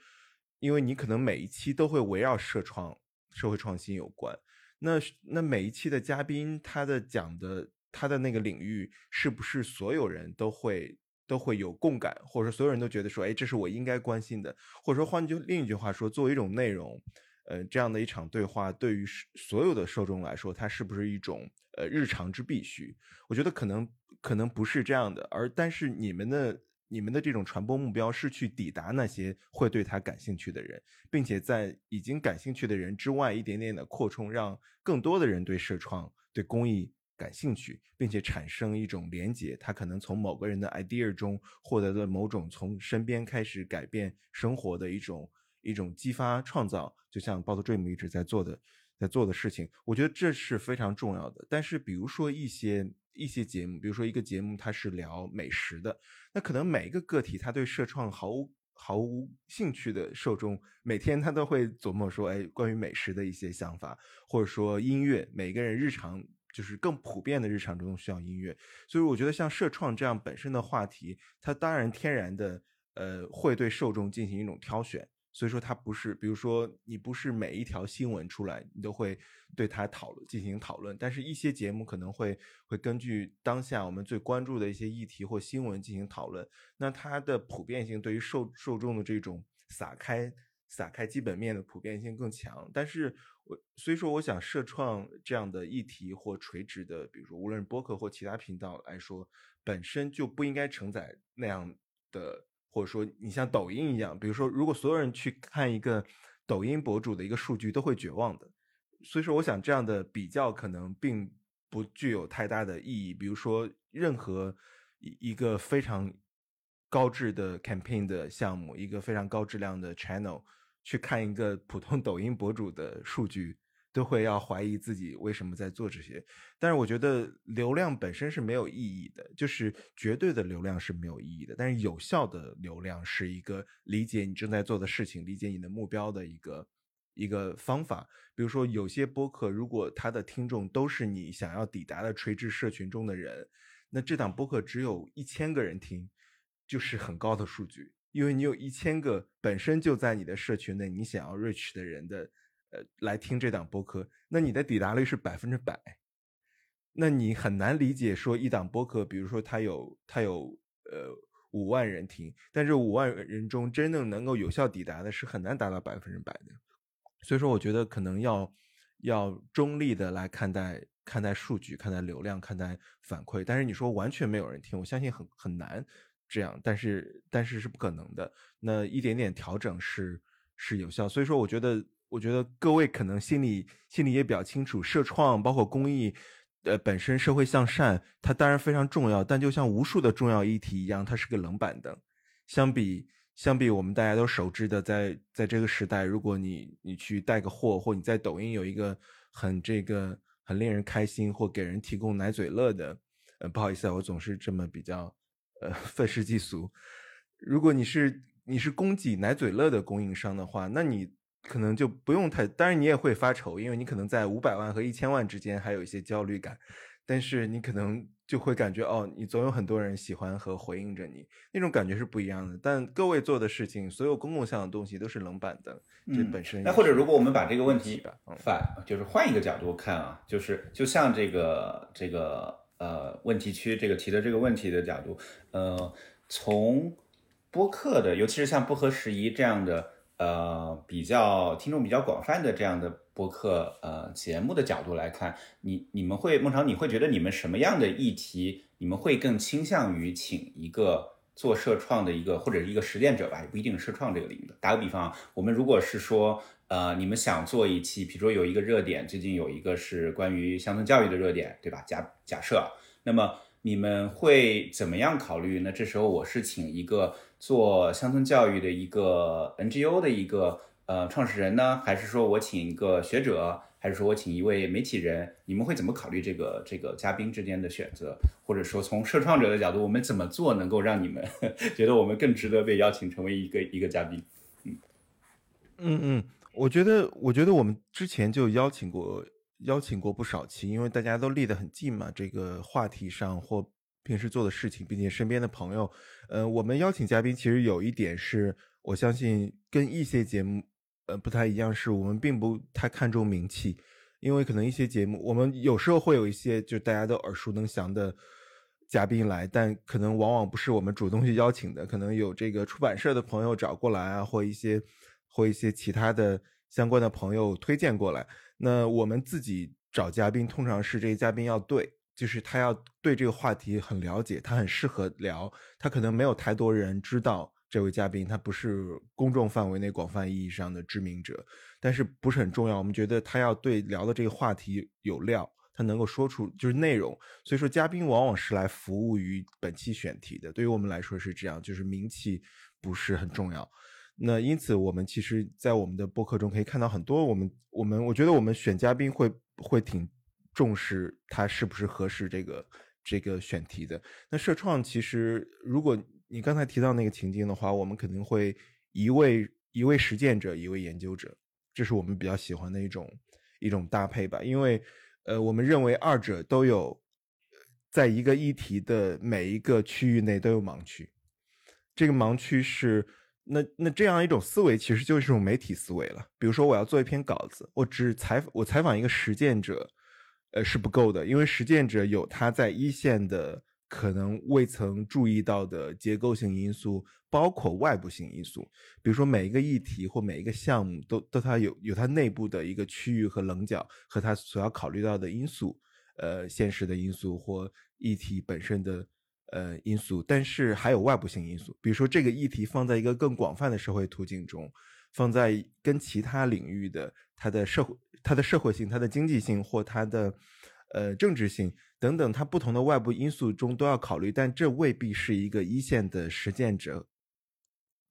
因为你可能每一期都会围绕社创、社会创新有关，那那每一期的嘉宾他的讲的他的那个领域是不是所有人都会都会有共感，或者说所有人都觉得说，哎，这是我应该关心的，或者说换句另一句话说，作为一种内容，呃，这样的一场对话对于所有的受众来说，它是不是一种呃日常之必须？我觉得可能可能不是这样的，而但是你们的。你们的这种传播目标是去抵达那些会对他感兴趣的人，并且在已经感兴趣的人之外，一点点的扩充，让更多的人对社创、对公益感兴趣，并且产生一种连结。他可能从某个人的 idea 中获得了某种从身边开始改变生活的一种一种激发创造，就像 b o t Dream 一直在做的在做的事情。我觉得这是非常重要的。但是，比如说一些。一些节目，比如说一个节目，它是聊美食的，那可能每一个个体他对社创毫无毫无兴趣的受众，每天他都会琢磨说，哎，关于美食的一些想法，或者说音乐，每个人日常就是更普遍的日常中需要音乐，所以我觉得像社创这样本身的话题，它当然天然的呃会对受众进行一种挑选。所以说，它不是，比如说，你不是每一条新闻出来，你都会对它讨论进行讨论。但是，一些节目可能会会根据当下我们最关注的一些议题或新闻进行讨论。那它的普遍性对于受受众的这种撒开撒开基本面的普遍性更强。但是我所以说，我想社创这样的议题或垂直的，比如说无论是播客或其他频道来说，本身就不应该承载那样的。或者说，你像抖音一样，比如说，如果所有人去看一个抖音博主的一个数据，都会绝望的。所以说，我想这样的比较可能并不具有太大的意义。比如说，任何一一个非常高质的 campaign 的项目，一个非常高质量的 channel，去看一个普通 抖音博主的数据，都会要怀疑自己为什么在做这些。但是我觉得流量本身是没有意义的，就是绝对的流量是没有意义的。但是有效的流量是一个理解你正在做的事情、理解你的目标的一个一个方法。比如说，有些播客如果他的听众都是你想要抵达的垂直社群中的人，那这档播客只有一千个人听，就是很高的数据。因为你有一千个本身就在你的社群内，你想要 reach 的人的，呃，来听这档播客，那你的抵达率是百分之百。那你很难理解说一档播客，比如说它有它有呃五万人听，但这五万人中真正能够有效抵达的是很难达到百分之百的。所以说，我觉得可能要要中立的来看待看待数据、看待流量、看待反馈。但是你说完全没有人听，我相信很很难。这样，但是但是是不可能的。那一点点调整是是有效，所以说我觉得，我觉得各位可能心里心里也比较清楚，社创包括公益，呃，本身社会向善，它当然非常重要，但就像无数的重要议题一样，它是个冷板凳。相比相比我们大家都熟知的，在在这个时代，如果你你去带个货，或你在抖音有一个很这个很令人开心或给人提供奶嘴乐的，呃，不好意思啊，我总是这么比较。呃，愤世嫉俗。如果你是你是供给奶嘴乐的供应商的话，那你可能就不用太，当然你也会发愁，因为你可能在五百万和一千万之间还有一些焦虑感。但是你可能就会感觉哦，你总有很多人喜欢和回应着你，那种感觉是不一样的。但各位做的事情，所有公共向的东西都是冷板凳，这本身。那或者如果我们把这个问题反，就是换一个角度看啊，就是就像这个这个。呃，问题区这个提的这个问题的角度，呃，从播客的，尤其是像不合时宜这样的，呃，比较听众比较广泛的这样的播客呃节目的角度来看，你你们会孟尝，你会觉得你们什么样的议题，你们会更倾向于请一个做社创的一个或者是一个实践者吧，也不一定是社创这个领域的。打个比方，我们如果是说。呃，你们想做一期，比如说有一个热点，最近有一个是关于乡村教育的热点，对吧？假假设，那么你们会怎么样考虑呢？这时候我是请一个做乡村教育的一个 NGO 的一个呃创始人呢，还是说我请一个学者，还是说我请一位媒体人？你们会怎么考虑这个这个嘉宾之间的选择？或者说从社创者的角度，我们怎么做能够让你们 觉得我们更值得被邀请成为一个一个嘉宾？嗯嗯嗯。我觉得，我觉得我们之前就邀请过，邀请过不少期，因为大家都离得很近嘛，这个话题上或平时做的事情，并且身边的朋友，呃，我们邀请嘉宾其实有一点是，我相信跟一些节目，呃，不太一样，是我们并不太看重名气，因为可能一些节目，我们有时候会有一些就大家都耳熟能详的嘉宾来，但可能往往不是我们主动去邀请的，可能有这个出版社的朋友找过来啊，或一些。或一些其他的相关的朋友推荐过来，那我们自己找嘉宾，通常是这个嘉宾要对，就是他要对这个话题很了解，他很适合聊，他可能没有太多人知道这位嘉宾，他不是公众范围内广泛意义上的知名者，但是不是很重要。我们觉得他要对聊的这个话题有料，他能够说出就是内容，所以说嘉宾往往是来服务于本期选题的。对于我们来说是这样，就是名气不是很重要。那因此，我们其实，在我们的播客中可以看到很多我们我们我觉得我们选嘉宾会会挺重视他是不是合适这个这个选题的。那社创其实，如果你刚才提到那个情境的话，我们肯定会一位一位实践者，一位研究者，这是我们比较喜欢的一种一种搭配吧。因为呃，我们认为二者都有在一个议题的每一个区域内都有盲区，这个盲区是。那那这样一种思维其实就是一种媒体思维了。比如说，我要做一篇稿子，我只采我采访一个实践者，呃，是不够的，因为实践者有他在一线的可能未曾注意到的结构性因素，包括外部性因素。比如说，每一个议题或每一个项目都都它有有它内部的一个区域和棱角，和它所要考虑到的因素，呃，现实的因素或议题本身的。呃，因素，但是还有外部性因素，比如说这个议题放在一个更广泛的社会途径中，放在跟其他领域的它的社会、它的社会性、它的经济性或它的呃政治性等等，它不同的外部因素中都要考虑，但这未必是一个一线的实践者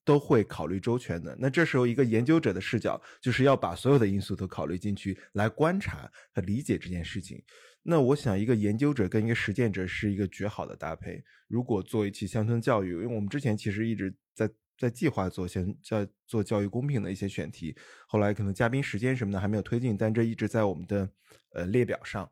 都会考虑周全的。那这时候，一个研究者的视角就是要把所有的因素都考虑进去，来观察和理解这件事情。那我想，一个研究者跟一个实践者是一个绝好的搭配。如果做一期乡村教育，因为我们之前其实一直在在计划做先在做教育公平的一些选题，后来可能嘉宾时间什么的还没有推进，但这一直在我们的呃列表上。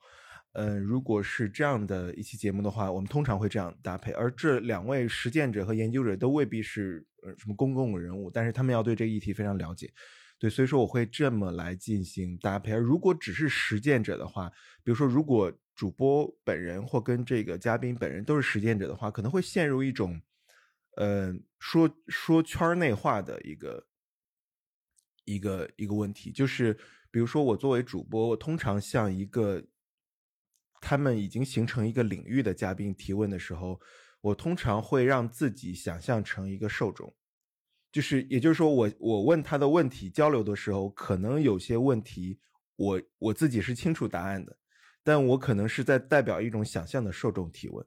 嗯，如果是这样的一期节目的话，我们通常会这样搭配。而这两位实践者和研究者都未必是呃什么公共人物，但是他们要对这个议题非常了解。对，所以说我会这么来进行搭配。而如果只是实践者的话，比如说如果主播本人或跟这个嘉宾本人都是实践者的话，可能会陷入一种，呃，说说圈内话的一个一个一个问题，就是比如说我作为主播，我通常向一个。他们已经形成一个领域的嘉宾提问的时候，我通常会让自己想象成一个受众，就是也就是说，我我问他的问题交流的时候，可能有些问题我我自己是清楚答案的，但我可能是在代表一种想象的受众提问，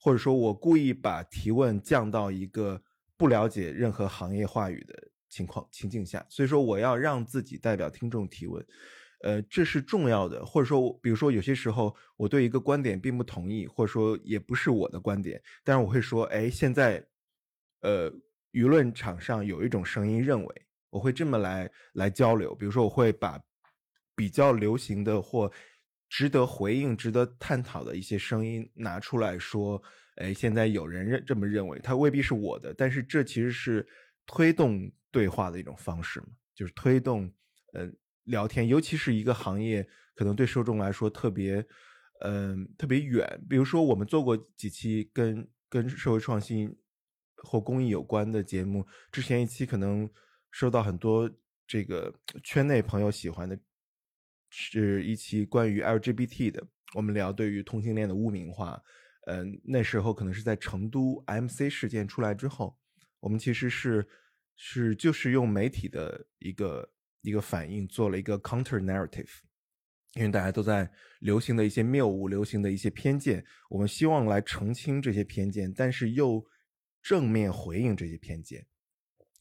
或者说我故意把提问降到一个不了解任何行业话语的情况情境下，所以说我要让自己代表听众提问。呃，这是重要的，或者说，比如说有些时候我对一个观点并不同意，或者说也不是我的观点，但是我会说，哎，现在，呃，舆论场上有一种声音认为，我会这么来来交流，比如说我会把比较流行的或值得回应、值得探讨的一些声音拿出来说，哎，现在有人认这么认为，他未必是我的，但是这其实是推动对话的一种方式嘛，就是推动，呃。聊天，尤其是一个行业，可能对受众来说特别，嗯，特别远。比如说，我们做过几期跟跟社会创新或公益有关的节目，之前一期可能收到很多这个圈内朋友喜欢的，是一期关于 LGBT 的。我们聊对于同性恋的污名化，嗯，那时候可能是在成都 MC 事件出来之后，我们其实是是就是用媒体的一个。一个反应做了一个 counter narrative，因为大家都在流行的一些谬误、流行的一些偏见，我们希望来澄清这些偏见，但是又正面回应这些偏见。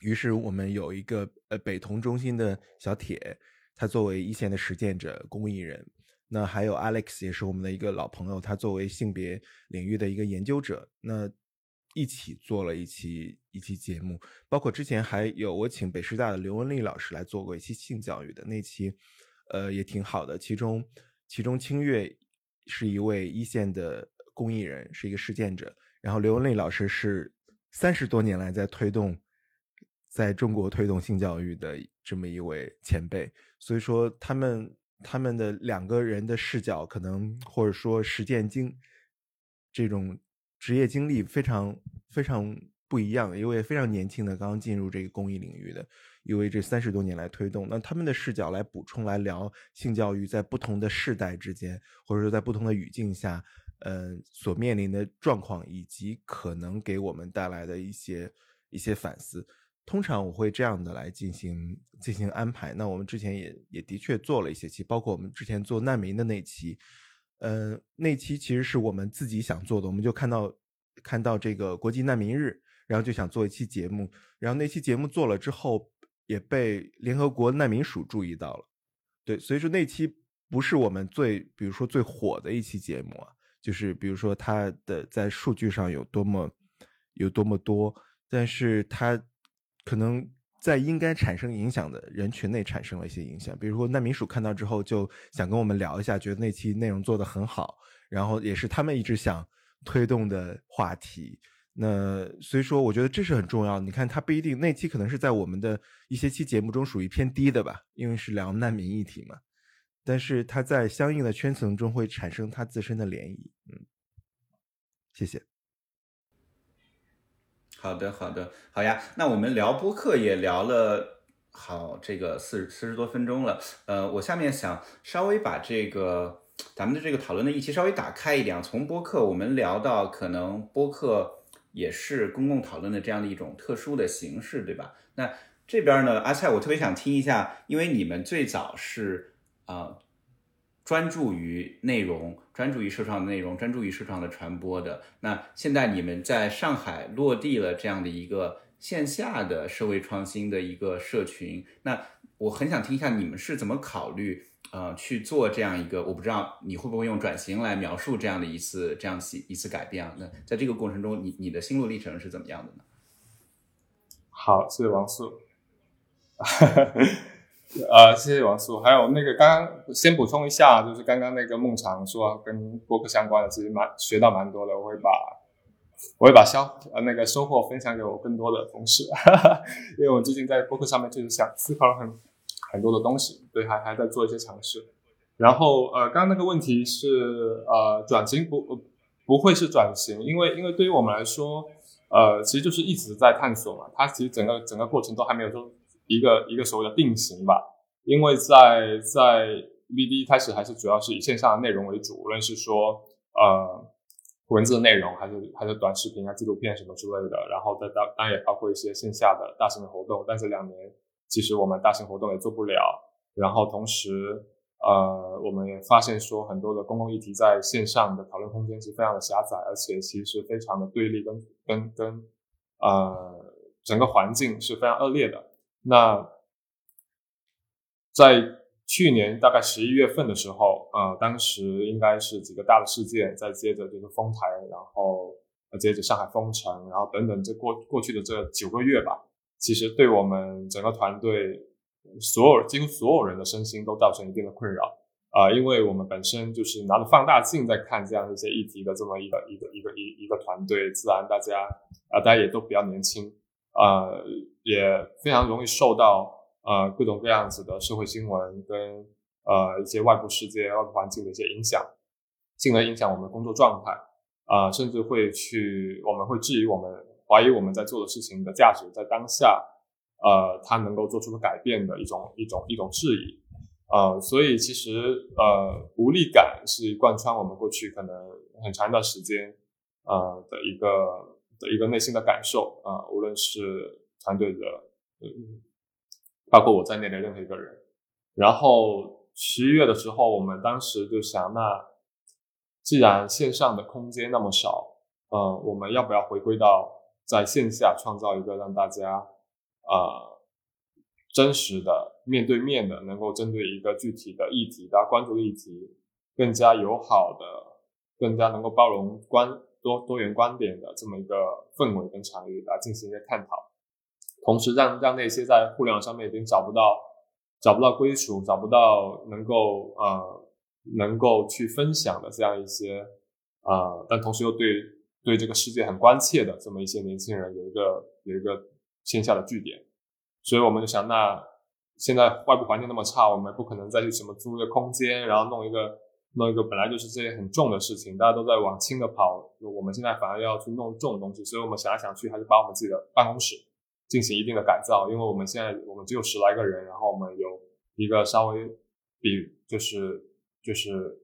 于是我们有一个呃北同中心的小铁，他作为一线的实践者、公益人，那还有 Alex 也是我们的一个老朋友，他作为性别领域的一个研究者，那。一起做了一期一期节目，包括之前还有我请北师大的刘文丽老师来做过一期性教育的那期，呃，也挺好的。其中，其中清月是一位一线的公益人，是一个实践者。然后刘文丽老师是三十多年来在推动，在中国推动性教育的这么一位前辈。所以说，他们他们的两个人的视角，可能或者说实践经这种。职业经历非常非常不一样，一位非常年轻的刚刚进入这个公益领域的，一位这三十多年来推动，那他们的视角来补充来聊性教育在不同的世代之间，或者说在不同的语境下，呃，所面临的状况以及可能给我们带来的一些一些反思。通常我会这样的来进行进行安排。那我们之前也也的确做了一些期，包括我们之前做难民的那期。呃，那期其实是我们自己想做的，我们就看到看到这个国际难民日，然后就想做一期节目，然后那期节目做了之后，也被联合国难民署注意到了，对，所以说那期不是我们最，比如说最火的一期节目啊，就是比如说它的在数据上有多么有多么多，但是它可能。在应该产生影响的人群内产生了一些影响，比如说难民署看到之后就想跟我们聊一下，觉得那期内容做得很好，然后也是他们一直想推动的话题。那所以说，我觉得这是很重要。你看，他不一定那期可能是在我们的一些期节目中属于偏低的吧，因为是聊难民议题嘛，但是他在相应的圈层中会产生他自身的涟漪。嗯，谢谢。好的，好的，好呀。那我们聊播客也聊了好这个四四十多分钟了。呃，我下面想稍微把这个咱们的这个讨论的议题稍微打开一点，从播客我们聊到可能播客也是公共讨论的这样的一种特殊的形式，对吧？那这边呢，阿蔡，我特别想听一下，因为你们最早是啊。专注于内容，专注于社创的内容，专注于社创的传播的。那现在你们在上海落地了这样的一个线下的社会创新的一个社群。那我很想听一下你们是怎么考虑，呃，去做这样一个，我不知道你会不会用转型来描述这样的一次这样一次改变啊？那在这个过程中，你你的心路历程是怎么样的呢？好，谢谢王素。呃，谢谢王素。还有那个，刚刚先补充一下，就是刚刚那个孟尝说跟播客相关的，其实蛮学到蛮多的。我会把我会把消呃那个收获分享给我更多的同事，因为我最近在播客上面就是想思考了很很多的东西，对，还还在做一些尝试。然后呃，刚刚那个问题是呃转型不不会是转型，因为因为对于我们来说，呃，其实就是一直在探索嘛。它其实整个整个过程都还没有说。一个一个所谓的定型吧，因为在在 VD 开始还是主要是以线上的内容为主，无论是说呃文字的内容，还是还是短视频啊、纪录片什么之类的，然后再当当然也包括一些线下的大型的活动。但这两年其实我们大型活动也做不了，然后同时呃我们也发现说很多的公共议题在线上的讨论空间是非常的狭窄，而且其实非常的对立跟跟跟呃整个环境是非常恶劣的。那在去年大概十一月份的时候，呃，当时应该是几个大的事件，再接着就是丰台，然后接着上海封城，然后等等，这过过去的这九个月吧，其实对我们整个团队所有几乎所有人的身心都造成一定的困扰啊，因为我们本身就是拿着放大镜在看这样一些议题的这么一个一个一个一一个团队，自然大家啊，大家也都比较年轻。呃，也非常容易受到呃各种各样子的社会新闻跟呃一些外部世界、外部环境的一些影响，进而影响我们的工作状态啊，甚至会去我们会质疑我们怀疑我们在做的事情的价值，在当下呃它能够做出的改变的一种一种一种质疑呃，所以其实呃无力感是贯穿我们过去可能很长一段时间呃的一个。的一个内心的感受啊，无论是团队的，嗯，包括我在内的任何一个人。然后十一月的时候，我们当时就想，那既然线上的空间那么少，呃，我们要不要回归到在线下创造一个让大家啊真实的面对面的，能够针对一个具体的议题，大家关注的议题，更加友好的，更加能够包容观。多多元观点的这么一个氛围跟场域来进行一些探讨，同时让让那些在互联网上面已经找不到找不到归属、找不到能够呃能够去分享的这样一些啊，但同时又对对这个世界很关切的这么一些年轻人有一个有一个线下的据点，所以我们就想，那现在外部环境那么差，我们不可能再去什么租一个空间，然后弄一个。弄一个本来就是这些很重的事情，大家都在往轻的跑，我们现在反而要去弄重的东西，所以我们想来想去，还是把我们自己的办公室进行一定的改造，因为我们现在我们只有十来个人，然后我们有一个稍微比就是就是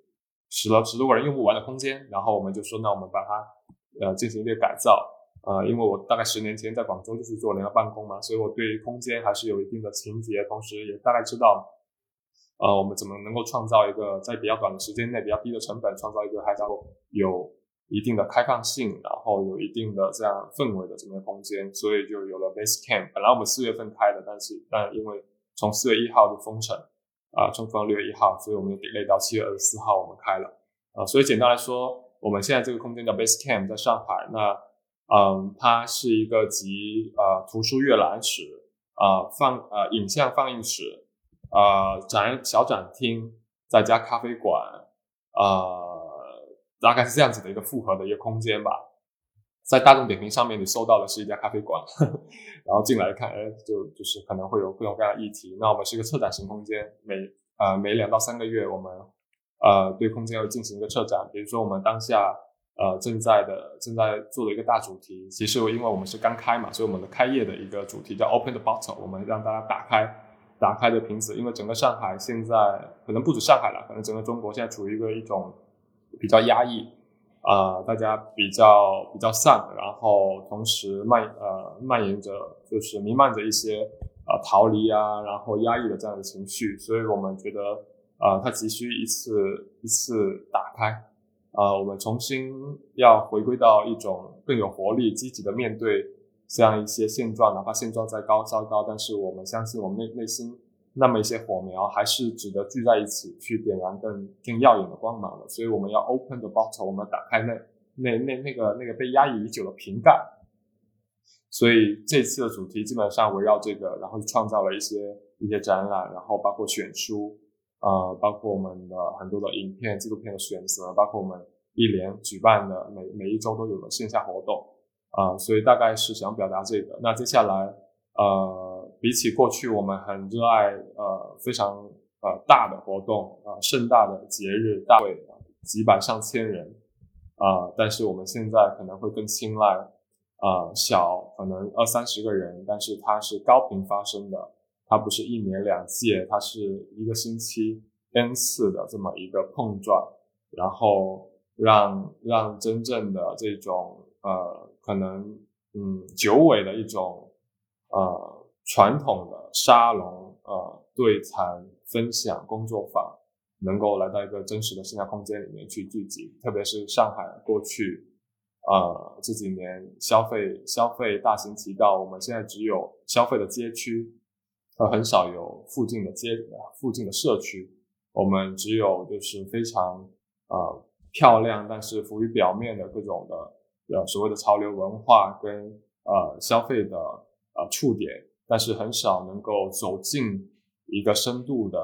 十了十多个人用不完的空间，然后我们就说，那我们把它呃进行一个改造，呃，因为我大概十年前在广州就是做联合办公嘛，所以我对于空间还是有一定的情节，同时也大概知道。呃，我们怎么能够创造一个在比较短的时间内、比较低的成本，创造一个还能够有一定的开放性，然后有一定的这样氛围的这么个空间？所以就有了 Base Camp。本来我们四月份开的，但是但因为从四月一号就封城，啊，从封六月一号，所以我们就 delay 到七月二十四号我们开了。啊，所以简单来说，我们现在这个空间叫 Base Camp，在上海。那嗯，它是一个集呃图书阅览室、啊放呃影像放映室。呃，展小展厅，再加咖啡馆，呃，大概是这样子的一个复合的一个空间吧。在大众点评上面，你搜到的是一家咖啡馆，然后进来一看，哎，就就是可能会有各种各样的议题。那我们是一个策展型空间，每呃每两到三个月，我们呃对空间要进行一个策展。比如说我们当下呃正在的正在做的一个大主题，其实因为我们是刚开嘛，所以我们的开业的一个主题叫 Open the Bottle，我们让大家打开。打开的瓶子，因为整个上海现在可能不止上海了，可能整个中国现在处于一个一种比较压抑，啊，大家比较比较散，然后同时蔓呃蔓延着就是弥漫着一些呃逃离啊，然后压抑的这样的情绪，所以我们觉得啊，它急需一次一次打开，啊，我们重新要回归到一种更有活力、积极的面对这样一些现状，哪怕现状再高糟糕，但是我们相信我们内内心那么一些火苗还是值得聚在一起去点燃更更耀眼的光芒的。所以我们要 open the bottle，我们打开那那那那个那个被压抑已久的瓶盖。所以这次的主题基本上围绕这个，然后创造了一些一些展览，然后包括选书，呃，包括我们的很多的影片、纪录片的选择，包括我们一连举办的每每一周都有的线下活动，啊，所以大概是想表达这个。那接下来，呃，比起过去我们很热爱呃非常呃大的活动啊，盛大的节日大会，几百上千人啊，但是我们现在可能会更青睐。呃，小可能二三十个人，但是它是高频发生的，它不是一年两届，它是一个星期 n 次的这么一个碰撞，然后让让真正的这种呃可能嗯久违的一种呃传统的沙龙呃对谈分享工作坊，能够来到一个真实的线下空间里面去聚集，特别是上海过去。呃，这几年消费消费大行其道，我们现在只有消费的街区，呃，很少有附近的街附近的社区。我们只有就是非常呃漂亮，但是浮于表面的各种的呃所谓的潮流文化跟呃消费的呃触点，但是很少能够走进一个深度的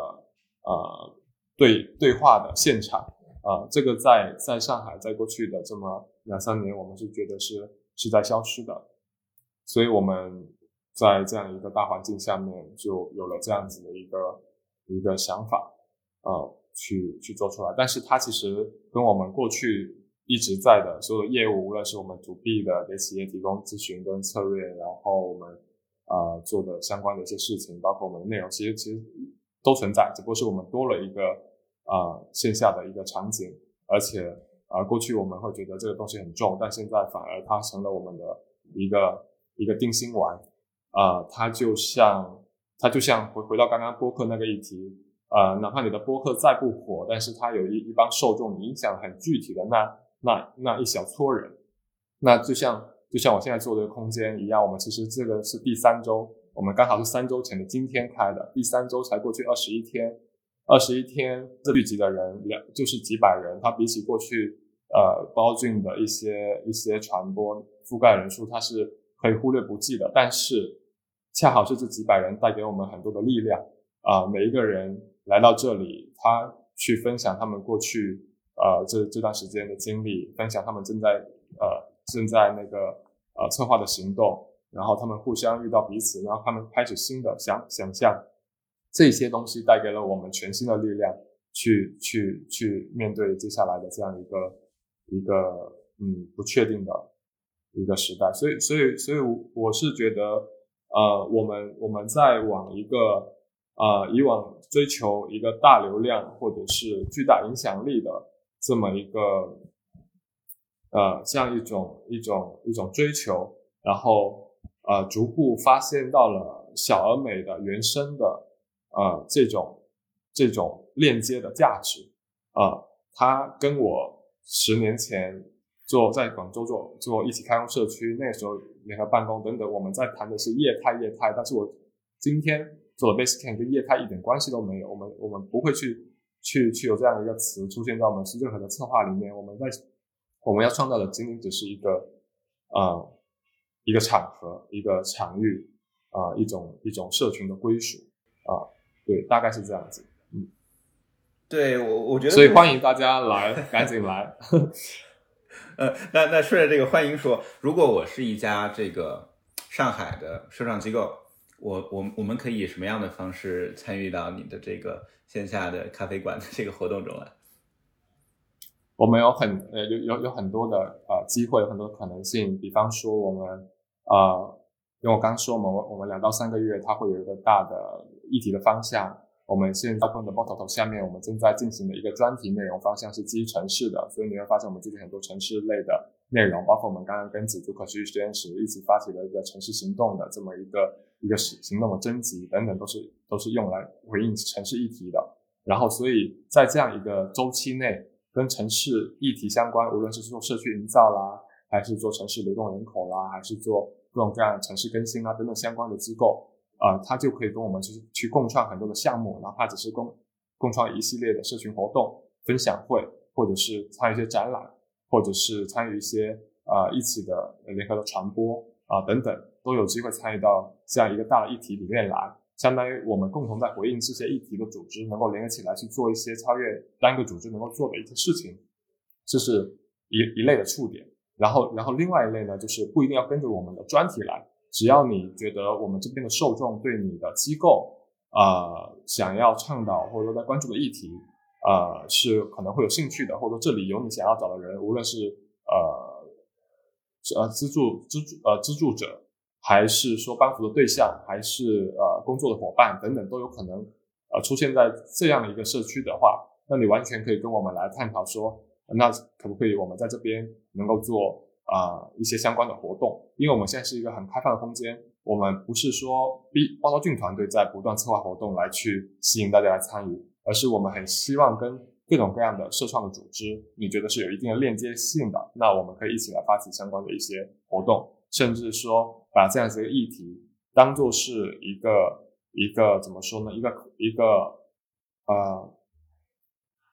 呃对对话的现场。啊，这个在在上海，在过去的这么两三年，我们是觉得是是在消失的，所以我们在这样一个大环境下面，就有了这样子的一个一个想法，呃，去去做出来。但是它其实跟我们过去一直在的所有业务，无论是我们主 B 的给企业提供咨询跟策略，然后我们呃做的相关的一些事情，包括我们的内容，其实其实都存在，只不过是我们多了一个。啊，线下的一个场景，而且啊，过去我们会觉得这个东西很重，但现在反而它成了我们的一个一个定心丸啊，它就像它就像回回到刚刚播客那个议题啊，哪怕你的播客再不火，但是它有一一帮受众，影响很具体的那那那一小撮人，那就像就像我现在做的空间一样，我们其实这个是第三周，我们刚好是三周前的今天开的，第三周才过去二十一天。二十一天聚集的人两就是几百人，它比起过去呃包俊的一些一些传播覆盖人数，它是可以忽略不计的。但是恰好是这几百人带给我们很多的力量啊！每一个人来到这里，他去分享他们过去呃这这段时间的经历，分享他们正在呃正在那个呃策划的行动，然后他们互相遇到彼此，然后他们开始新的想想象。这些东西带给了我们全新的力量，去去去面对接下来的这样一个一个嗯不确定的一个时代。所以所以所以我是觉得，呃，我们我们在往一个呃以往追求一个大流量或者是巨大影响力的这么一个呃这样一种一种一种追求，然后呃逐步发现到了小而美的原生的。呃，这种这种链接的价值，啊，它跟我十年前做在广州做做一起开放社区，那个时候联合办公等等，我们在谈的是业态业态，但是我今天做的 Basecamp 跟业态一点关系都没有，我们我们不会去去去有这样一个词出现在我们是任何的策划里面，我们在我们要创造的仅仅只是一个呃一个场合一个场域啊一种一种社群的归属啊。对，大概是这样子。嗯，对我我觉得，所以欢迎大家来，赶紧来。呃，那那顺着这个欢迎说，如果我是一家这个上海的收创机构，我我我们可以以什么样的方式参与到你的这个线下的咖啡馆的这个活动中来？我们有很呃有有有很多的呃机会，有很多可能性。比方说，我们呃，因为我刚说我们我们两到三个月，它会有一个大的。议题的方向，我们现在部分的 bottle 下面，我们正在进行的一个专题内容方向是基于城市的，所以你会发现我们最近很多城市类的内容，包括我们刚刚跟紫竹可持续实验室一起发起的一个城市行动的这么一个一个行行动的征集等等，都是都是用来回应城市议题的。然后，所以在这样一个周期内，跟城市议题相关，无论是做社区营造啦，还是做城市流动人口啦，还是做各种各样的城市更新啊等等相关的机构，啊，它就可以跟我们去去共创很多的项目，哪怕只是共共创一系列的社群活动、分享会，或者是参与一些展览，或者是参与一些啊一起的联合的传播啊等等，都有机会参与到这样一个大的议题里面来。相当于我们共同在回应这些议题的组织，能够联合起来去做一些超越单个组织能够做的一些事情，这是一一类的触点。然后，然后另外一类呢，就是不一定要跟着我们的专题来，只要你觉得我们这边的受众对你的机构啊想要倡导或者说在关注的议题啊是可能会有兴趣的，或者说这里有你想要找的人，无论是呃呃资助资助呃资助者。还是说帮扶的对象，还是呃工作的伙伴等等，都有可能呃出现在这样的一个社区的话，那你完全可以跟我们来探讨说，那可不可以我们在这边能够做啊一些相关的活动？因为我们现在是一个很开放的空间，我们不是说 B 报道俊团队在不断策划活动来去吸引大家来参与，而是我们很希望跟各种各样的社创的组织，你觉得是有一定的链接性的，那我们可以一起来发起相关的一些活动。甚至说，把这样子一个议题当做是一个一个怎么说呢？一个一个呃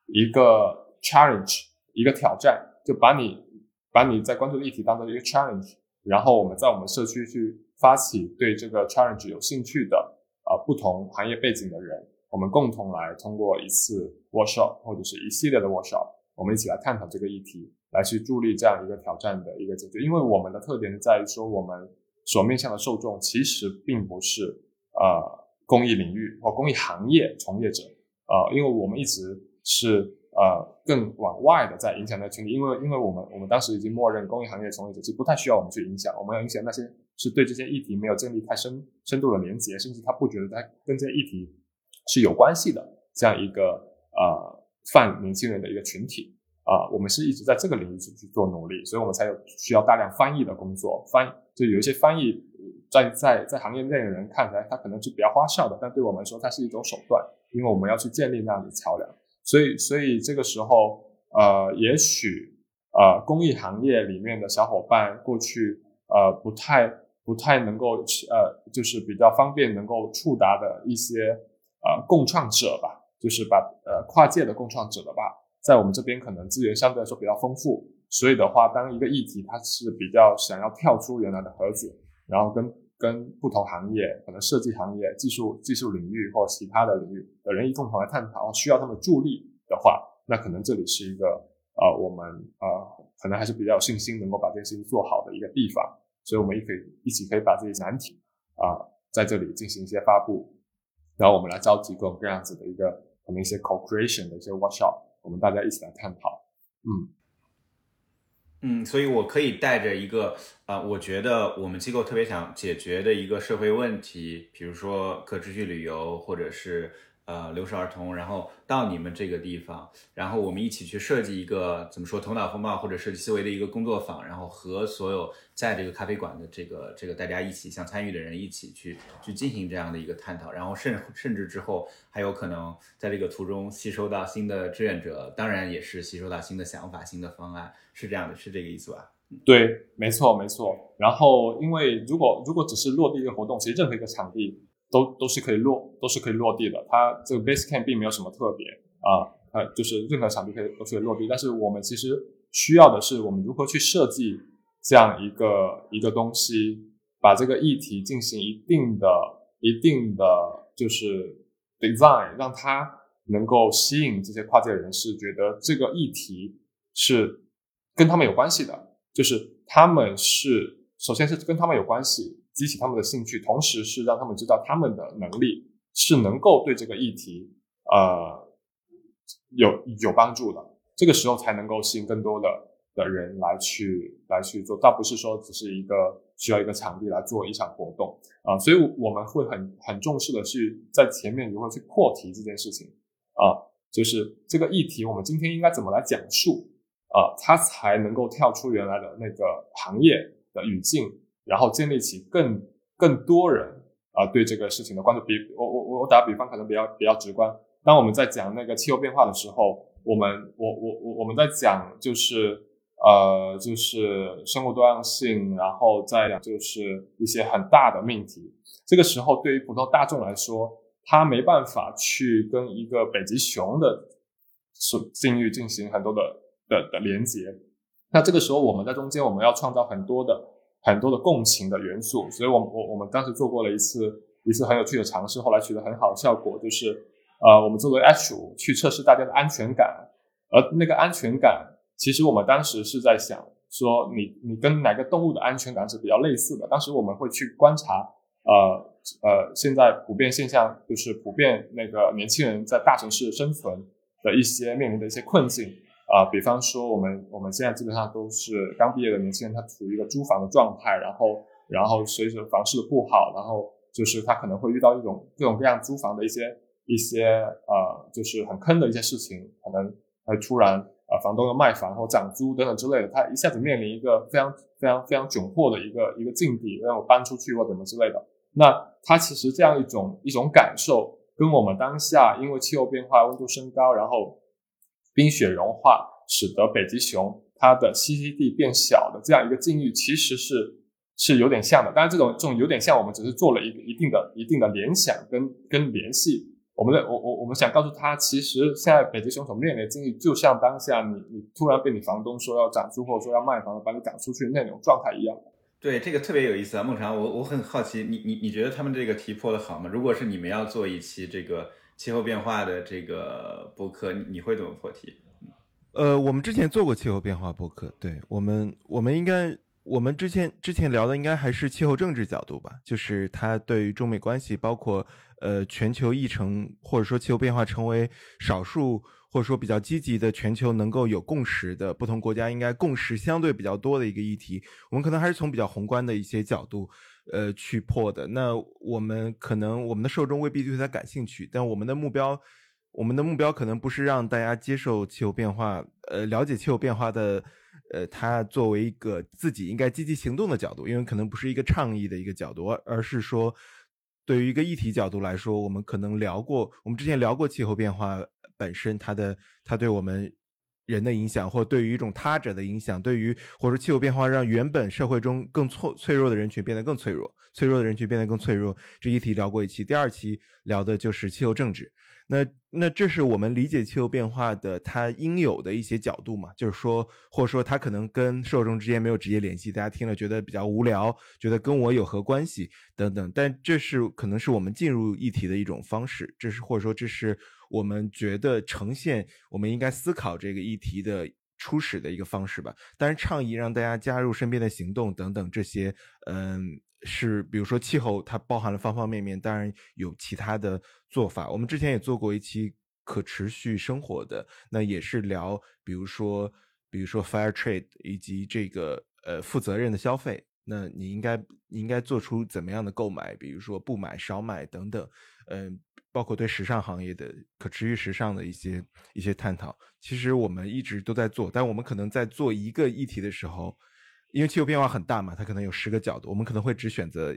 一个 challenge，一个挑战，就把你把你在关注的议题当做一个 challenge，然后我们在我们社区去发起对这个 challenge 有兴趣的啊不同行业背景的人，我们共同来通过一次 workshop 或者是一系列的 workshop，我们一起来探讨这个议题。来去助力这样一个挑战的一个解决，因为我们的特点在于说，我们所面向的受众其实并不是呃公益领域或公益行业从业者，呃，因为我们一直是呃更往外的在影响那群体，因为因为我们我们当时已经默认公益行业从业者其实不太需要我们去影响，我们要影响那些是对这些议题没有建立太深深度的连接，甚至他不觉得他跟这些议题是有关系的这样一个呃泛年轻人的一个群体。啊，我们是一直在这个领域去去做努力，所以我们才有需要大量翻译的工作。翻就有一些翻译，在在在行业内的人看来，它可能是比较花哨的，但对我们来说，它是一种手段，因为我们要去建立那样的桥梁。所以，所以这个时候，呃，也许呃，公益行业里面的小伙伴过去呃不太不太能够呃，就是比较方便能够触达的一些呃共创者吧，就是把呃跨界的共创者的吧。在我们这边可能资源相对来说比较丰富，所以的话，当一个议题它是比较想要跳出原来的盒子，然后跟跟不同行业，可能设计行业、技术技术领域或其他的领域的人一共同来探讨，需要他们助力的话，那可能这里是一个呃，我们呃可能还是比较有信心能够把这件事情做好的一个地方，所以我们也可以一起可以把这些难题啊在这里进行一些发布，然后我们来召集各种各样子的一个可能一些 co-creation 的一些 workshop。我们大家一起来探讨，嗯嗯，所以我可以带着一个啊，我觉得我们机构特别想解决的一个社会问题，比如说可持续旅游，或者是。呃，留守儿童，然后到你们这个地方，然后我们一起去设计一个怎么说头脑风暴或者设计思维的一个工作坊，然后和所有在这个咖啡馆的这个这个大家一起想参与的人一起去去进行这样的一个探讨，然后甚甚至之后还有可能在这个途中吸收到新的志愿者，当然也是吸收到新的想法、新的方案，是这样的，是这个意思吧？对，没错没错。然后因为如果如果只是落地一个活动，其实任何一个场地。都都是可以落，都是可以落地的。它这个 Basecamp 并没有什么特别啊，呃，就是任何场地可以都可以落地。但是我们其实需要的是，我们如何去设计这样一个一个东西，把这个议题进行一定的、一定的就是 design，让它能够吸引这些跨界人士，觉得这个议题是跟他们有关系的，就是他们是首先是跟他们有关系。激起他们的兴趣，同时是让他们知道他们的能力是能够对这个议题呃有有帮助的。这个时候才能够吸引更多的的人来去来去做，倒不是说只是一个需要一个场地来做一场活动啊。所以我们会很很重视的去在前面如何去破题这件事情啊，就是这个议题我们今天应该怎么来讲述啊，它才能够跳出原来的那个行业的语境。然后建立起更更多人啊对这个事情的关注。比我我我我打比方可能比较比较直观。当我们在讲那个气候变化的时候，我们我我我我们在讲就是呃，就是生物多样性，然后再讲就是一些很大的命题。这个时候，对于普通大众来说，他没办法去跟一个北极熊的所境遇进行很多的的的连接。那这个时候，我们在中间，我们要创造很多的很多的共情的元素。所以，我我我们当时做过了一次一次很有趣的尝试，后来取得很好的效果，就是呃，我们作为 H 五去测试大家的安全感，而那个安全感。其实我们当时是在想说，你你跟哪个动物的安全感是比较类似的？当时我们会去观察，呃呃，现在普遍现象就是普遍那个年轻人在大城市生存的一些面临的一些困境啊，比方说我们我们现在基本上都是刚毕业的年轻人，他处于一个租房的状态，然后然后随着房市的不好，然后就是他可能会遇到一种各种各样租房的一些一些呃，就是很坑的一些事情，可能会突然。啊，房东要卖房或涨租等等之类的，他一下子面临一个非常非常非常窘迫的一个一个境地，让我搬出去或怎么之类的。那他其实这样一种一种感受，跟我们当下因为气候变化、温度升高，然后冰雪融化，使得北极熊它的栖息地变小的这样一个境遇，其实是是有点像的。当然，这种这种有点像，我们只是做了一一定的一定的联想跟跟联系。我们的我我我们想告诉他，其实现在北极熊所面临的境遇，就像当下你你突然被你房东说要涨租，或者说要卖房把你赶出去那种状态一样。对，这个特别有意思啊，孟尝，我我很好奇，你你你觉得他们这个题破的好吗？如果是你们要做一期这个气候变化的这个播客，你会怎么破题？呃，我们之前做过气候变化播客，对我们我们应该我们之前之前聊的应该还是气候政治角度吧，就是它对于中美关系，包括。呃，全球议程或者说气候变化成为少数或者说比较积极的全球能够有共识的不同国家应该共识相对比较多的一个议题，我们可能还是从比较宏观的一些角度呃去破的。那我们可能我们的受众未必对它感兴趣，但我们的目标我们的目标可能不是让大家接受气候变化，呃，了解气候变化的呃它作为一个自己应该积极行动的角度，因为可能不是一个倡议的一个角度，而而是说。对于一个议题角度来说，我们可能聊过，我们之前聊过气候变化本身，它的它对我们人的影响，或对于一种他者的影响，对于或者说气候变化让原本社会中更脆脆弱的人群变得更脆弱，脆弱的人群变得更脆弱，这一题聊过一期，第二期聊的就是气候政治。那那这是我们理解气候变化的它应有的一些角度嘛？就是说，或者说它可能跟受众之间没有直接联系，大家听了觉得比较无聊，觉得跟我有何关系等等。但这是可能是我们进入议题的一种方式，这是或者说这是我们觉得呈现我们应该思考这个议题的初始的一个方式吧。当然，倡议让大家加入身边的行动等等这些，嗯。是，比如说气候，它包含了方方面面，当然有其他的做法。我们之前也做过一期可持续生活的，那也是聊，比如说，比如说 fair trade 以及这个呃负责任的消费。那你应该你应该做出怎么样的购买？比如说不买、少买等等，嗯，包括对时尚行业的可持续时尚的一些一些探讨。其实我们一直都在做，但我们可能在做一个议题的时候。因为气候变化很大嘛，它可能有十个角度，我们可能会只选择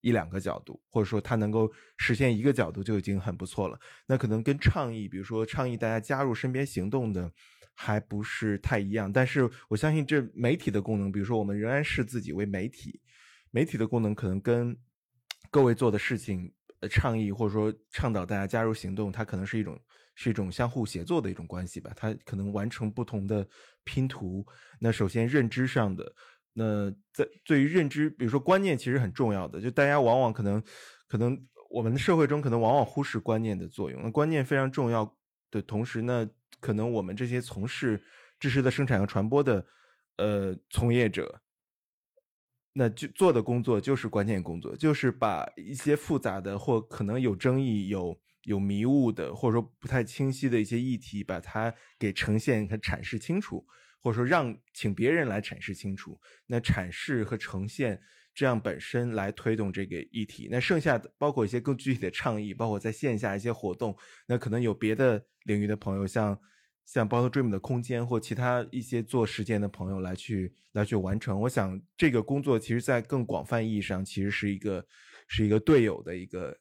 一两个角度，或者说它能够实现一个角度就已经很不错了。那可能跟倡议，比如说倡议大家加入身边行动的，还不是太一样。但是我相信这媒体的功能，比如说我们仍然视自己为媒体，媒体的功能可能跟各位做的事情，倡议或者说倡导大家加入行动，它可能是一种。是一种相互协作的一种关系吧，它可能完成不同的拼图。那首先认知上的，那在对于认知，比如说观念其实很重要的，就大家往往可能可能我们的社会中可能往往忽视观念的作用。那观念非常重要的同时呢，可能我们这些从事知识的生产和传播的呃从业者，那就做的工作就是关键工作，就是把一些复杂的或可能有争议有。有迷雾的，或者说不太清晰的一些议题，把它给呈现和阐释清楚，或者说让请别人来阐释清楚。那阐释和呈现这样本身来推动这个议题。那剩下的包括一些更具体的倡议，包括在线下一些活动。那可能有别的领域的朋友，像像 Bottle Dream 的空间或其他一些做实践的朋友来去来去完成。我想这个工作其实，在更广泛意义上，其实是一个是一个队友的一个。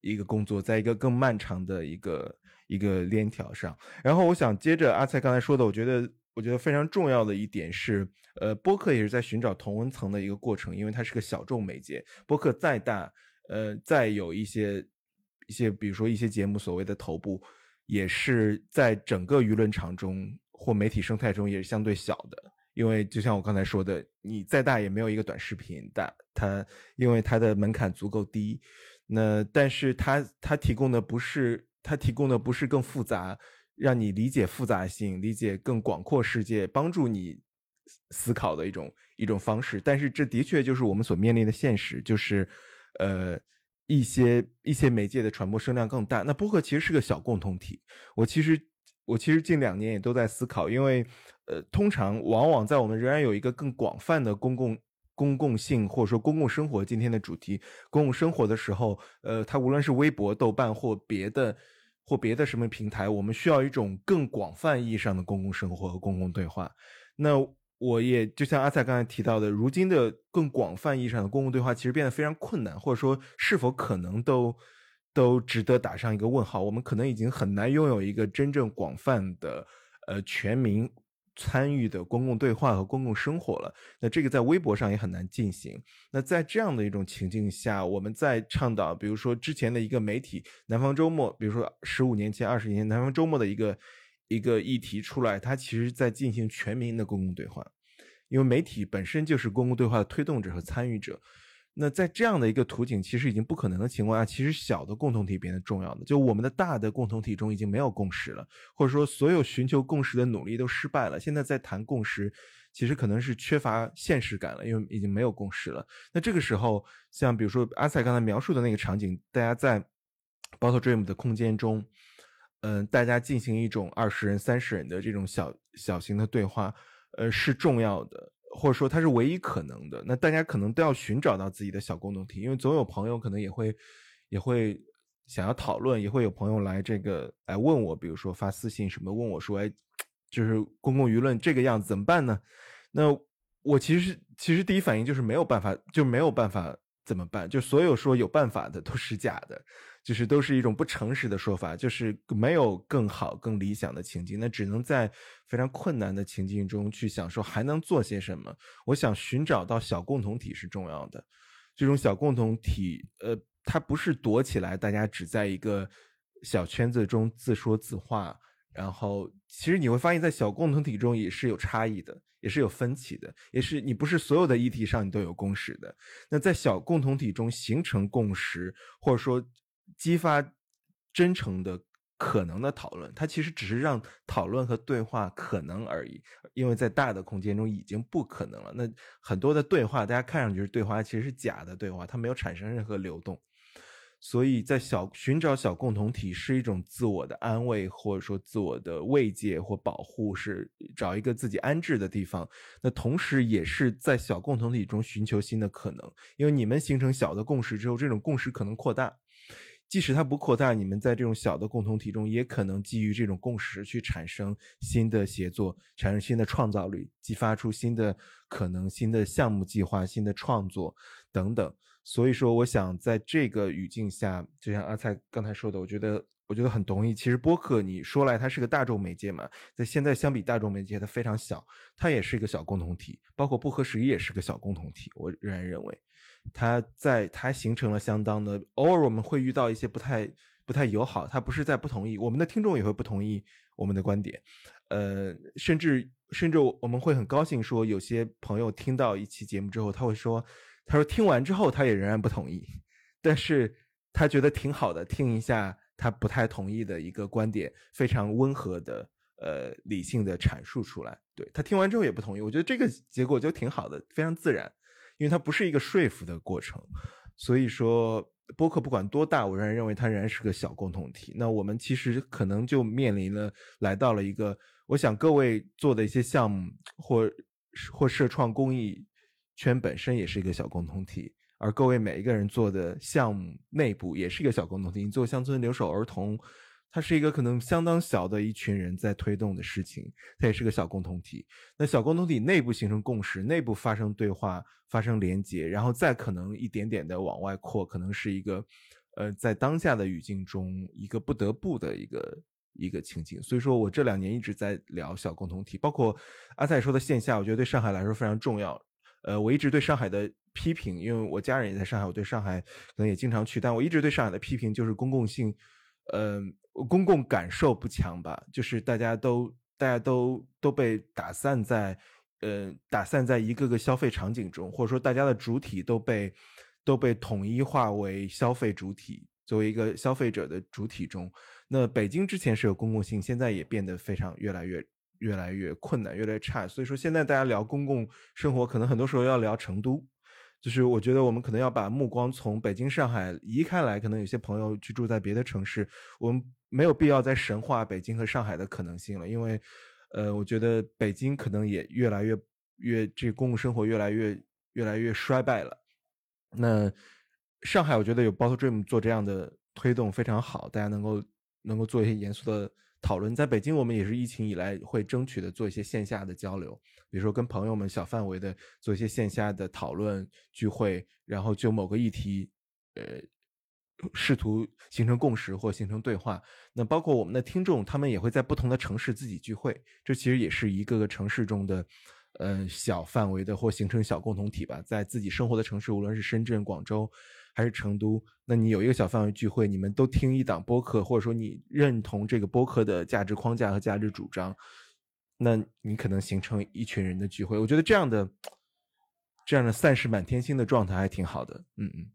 一个工作，在一个更漫长的一个一个链条上。然后，我想接着阿蔡刚才说的，我觉得，我觉得非常重要的一点是，呃，播客也是在寻找同温层的一个过程，因为它是个小众媒介。播客再大，呃，再有一些一些，比如说一些节目所谓的头部，也是在整个舆论场中或媒体生态中也是相对小的。因为就像我刚才说的，你再大也没有一个短视频大，它因为它的门槛足够低。那但是它它提供的不是它提供的不是更复杂。让你理解复杂性，理解更广阔世界，帮助你思考的一种一种方式。但是这的确就是我们所面临的现实，就是呃一些一些媒介的传播声量更大。那播客其实是个小共同体。我其实我其实近两年也都在思考，因为呃通常往往在我们仍然有一个更广泛的公共公共性或者说公共生活今天的主题公共生活的时候，呃它无论是微博、豆瓣或别的。或别的什么平台，我们需要一种更广泛意义上的公共生活和公共对话。那我也就像阿塞刚才提到的，如今的更广泛意义上的公共对话其实变得非常困难，或者说是否可能都都值得打上一个问号。我们可能已经很难拥有一个真正广泛的呃全民。参与的公共对话和公共生活了，那这个在微博上也很难进行。那在这样的一种情境下，我们在倡导，比如说之前的一个媒体《南方周末》，比如说十五年前、二十年前《南方周末》的一个一个议题出来，它其实在进行全民的公共对话，因为媒体本身就是公共对话的推动者和参与者。那在这样的一个图景其实已经不可能的情况下，其实小的共同体变得重要的，就我们的大的共同体中已经没有共识了，或者说所有寻求共识的努力都失败了。现在在谈共识，其实可能是缺乏现实感了，因为已经没有共识了。那这个时候，像比如说阿塞刚才描述的那个场景，大家在 Bottle Dream 的空间中，嗯，大家进行一种二十人、三十人的这种小小型的对话，呃，是重要的。或者说它是唯一可能的，那大家可能都要寻找到自己的小共同体，因为总有朋友可能也会也会想要讨论，也会有朋友来这个来问我，比如说发私信什么问我说，哎，就是公共舆论这个样子怎么办呢？那我其实其实第一反应就是没有办法，就没有办法怎么办？就所有说有办法的都是假的。就是都是一种不诚实的说法，就是没有更好、更理想的情境，那只能在非常困难的情境中去享受还能做些什么。我想寻找到小共同体是重要的，这种小共同体，呃，它不是躲起来，大家只在一个小圈子中自说自话。然后，其实你会发现在小共同体中也是有差异的，也是有分歧的，也是你不是所有的议题上你都有共识的。那在小共同体中形成共识，或者说。激发真诚的可能的讨论，它其实只是让讨论和对话可能而已，因为在大的空间中已经不可能了。那很多的对话，大家看上去是对话，其实是假的对话，它没有产生任何流动。所以在小寻找小共同体是一种自我的安慰，或者说自我的慰藉或保护，是找一个自己安置的地方。那同时也是在小共同体中寻求新的可能，因为你们形成小的共识之后，这种共识可能扩大。即使它不扩大，你们在这种小的共同体中，也可能基于这种共识去产生新的协作，产生新的创造力，激发出新的可能、新的项目计划、新的创作等等。所以说，我想在这个语境下，就像阿蔡刚才说的，我觉得我觉得很同意。其实播客你说来它是个大众媒介嘛，在现在相比大众媒介它非常小，它也是一个小共同体，包括不合时宜也是个小共同体。我仍然认为。它在它形成了相当的，偶尔我们会遇到一些不太不太友好，它不是在不同意，我们的听众也会不同意我们的观点，呃，甚至甚至我们会很高兴说，有些朋友听到一期节目之后，他会说，他说听完之后他也仍然不同意，但是他觉得挺好的，听一下他不太同意的一个观点，非常温和的呃理性的阐述出来，对他听完之后也不同意，我觉得这个结果就挺好的，非常自然。因为它不是一个说服的过程，所以说播客不管多大，我仍然认为它仍然是个小共同体。那我们其实可能就面临了来到了一个，我想各位做的一些项目或或社创公益圈本身也是一个小共同体，而各位每一个人做的项目内部也是一个小共同体。你做乡村留守儿童。它是一个可能相当小的一群人在推动的事情，它也是个小共同体。那小共同体内部形成共识，内部发生对话、发生连接，然后再可能一点点的往外扩，可能是一个，呃，在当下的语境中一个不得不的一个一个情景。所以说我这两年一直在聊小共同体，包括阿蔡说的线下，我觉得对上海来说非常重要。呃，我一直对上海的批评，因为我家人也在上海，我对上海可能也经常去，但我一直对上海的批评就是公共性，呃，公共感受不强吧，就是大家都大家都都被打散在，呃，打散在一个个消费场景中，或者说大家的主体都被都被统一化为消费主体，作为一个消费者的主体中。那北京之前是有公共性，现在也变得非常越来越。越来越困难，越来越差。所以说，现在大家聊公共生活，可能很多时候要聊成都。就是我觉得我们可能要把目光从北京、上海移开来。可能有些朋友居住在别的城市，我们没有必要再神话北京和上海的可能性了。因为，呃，我觉得北京可能也越来越越这公共生活越来越越来越衰败了。那上海，我觉得有 Bottle Dream 做这样的推动非常好，大家能够能够做一些严肃的。讨论在北京，我们也是疫情以来会争取的做一些线下的交流，比如说跟朋友们小范围的做一些线下的讨论聚会，然后就某个议题，呃，试图形成共识或形成对话。那包括我们的听众，他们也会在不同的城市自己聚会，这其实也是一个个城市中的。呃，小范围的或形成小共同体吧，在自己生活的城市，无论是深圳、广州还是成都，那你有一个小范围聚会，你们都听一档播客，或者说你认同这个播客的价值框架和价值主张，那你可能形成一群人的聚会。我觉得这样的这样的散是满天星的状态还挺好的。嗯嗯。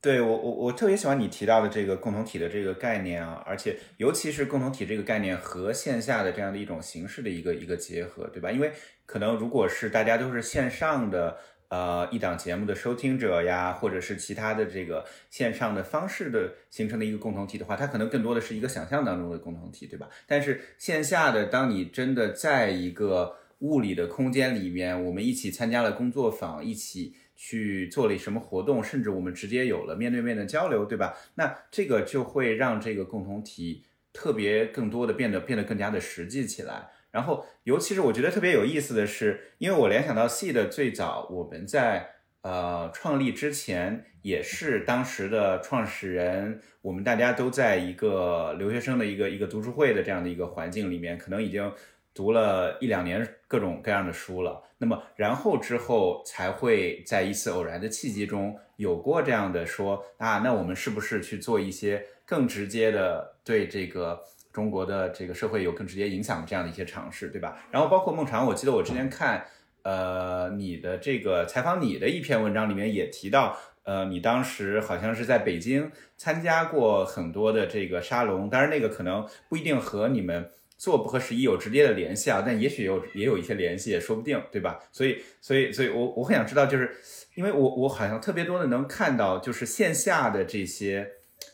对我我我特别喜欢你提到的这个共同体的这个概念啊，而且尤其是共同体这个概念和线下的这样的一种形式的一个一个结合，对吧？因为可能如果是大家都是线上的呃一档节目的收听者呀，或者是其他的这个线上的方式的形成的一个共同体的话，它可能更多的是一个想象当中的共同体，对吧？但是线下的，当你真的在一个物理的空间里面，我们一起参加了工作坊，一起。去做了什么活动，甚至我们直接有了面对面的交流，对吧？那这个就会让这个共同体特别更多的变得变得更加的实际起来。然后，尤其是我觉得特别有意思的是，因为我联想到 C 的最早我们在呃创立之前，也是当时的创始人，我们大家都在一个留学生的一个一个读书会的这样的一个环境里面，可能已经。读了一两年各种各样的书了，那么然后之后才会在一次偶然的契机中有过这样的说啊，那我们是不是去做一些更直接的对这个中国的这个社会有更直接影响的这样的一些尝试，对吧？然后包括孟尝，我记得我之前看呃你的这个采访你的一篇文章里面也提到，呃，你当时好像是在北京参加过很多的这个沙龙，当然那个可能不一定和你们。做不合时宜有直接的联系啊，但也许有也有一些联系，也说不定，对吧？所以，所以，所以我我很想知道，就是因为我我好像特别多的能看到，就是线下的这些，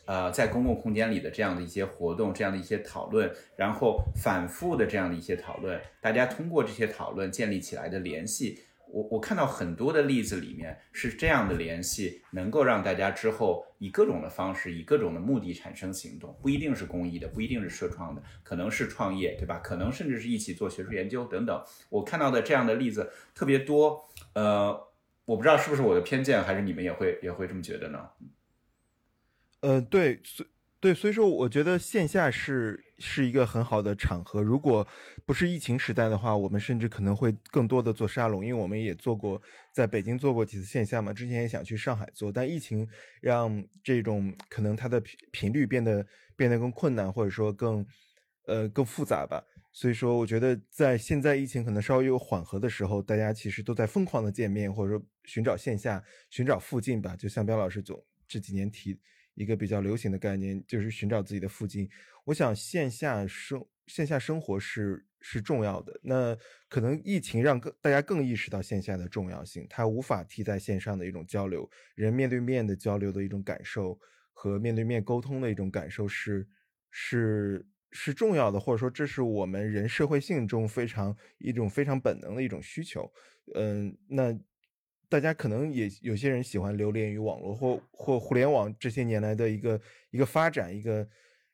呃，在公共空间里的这样的一些活动，这样的一些讨论，然后反复的这样的一些讨论，大家通过这些讨论建立起来的联系。我我看到很多的例子里面是这样的联系，能够让大家之后以各种的方式，以各种的目的产生行动，不一定是公益的，不一定是社创的，可能是创业，对吧？可能甚至是一起做学术研究等等。我看到的这样的例子特别多，呃，我不知道是不是我的偏见，还是你们也会也会这么觉得呢？呃，对，所对，所以说我觉得线下是是一个很好的场合。如果不是疫情时代的话，我们甚至可能会更多的做沙龙，因为我们也做过在北京做过几次线下嘛。之前也想去上海做，但疫情让这种可能它的频频率变得变得更困难，或者说更呃更复杂吧。所以说，我觉得在现在疫情可能稍微有缓和的时候，大家其实都在疯狂的见面，或者说寻找线下、寻找附近吧。就像彪老师总这几年提。一个比较流行的概念就是寻找自己的附近。我想线下生线下生活是是重要的。那可能疫情让更大家更意识到线下的重要性，它无法替代线上的一种交流，人面对面的交流的一种感受和面对面沟通的一种感受是是是重要的，或者说这是我们人社会性中非常一种非常本能的一种需求。嗯，那。大家可能也有些人喜欢流连于网络或或互联网这些年来的一个一个发展，一个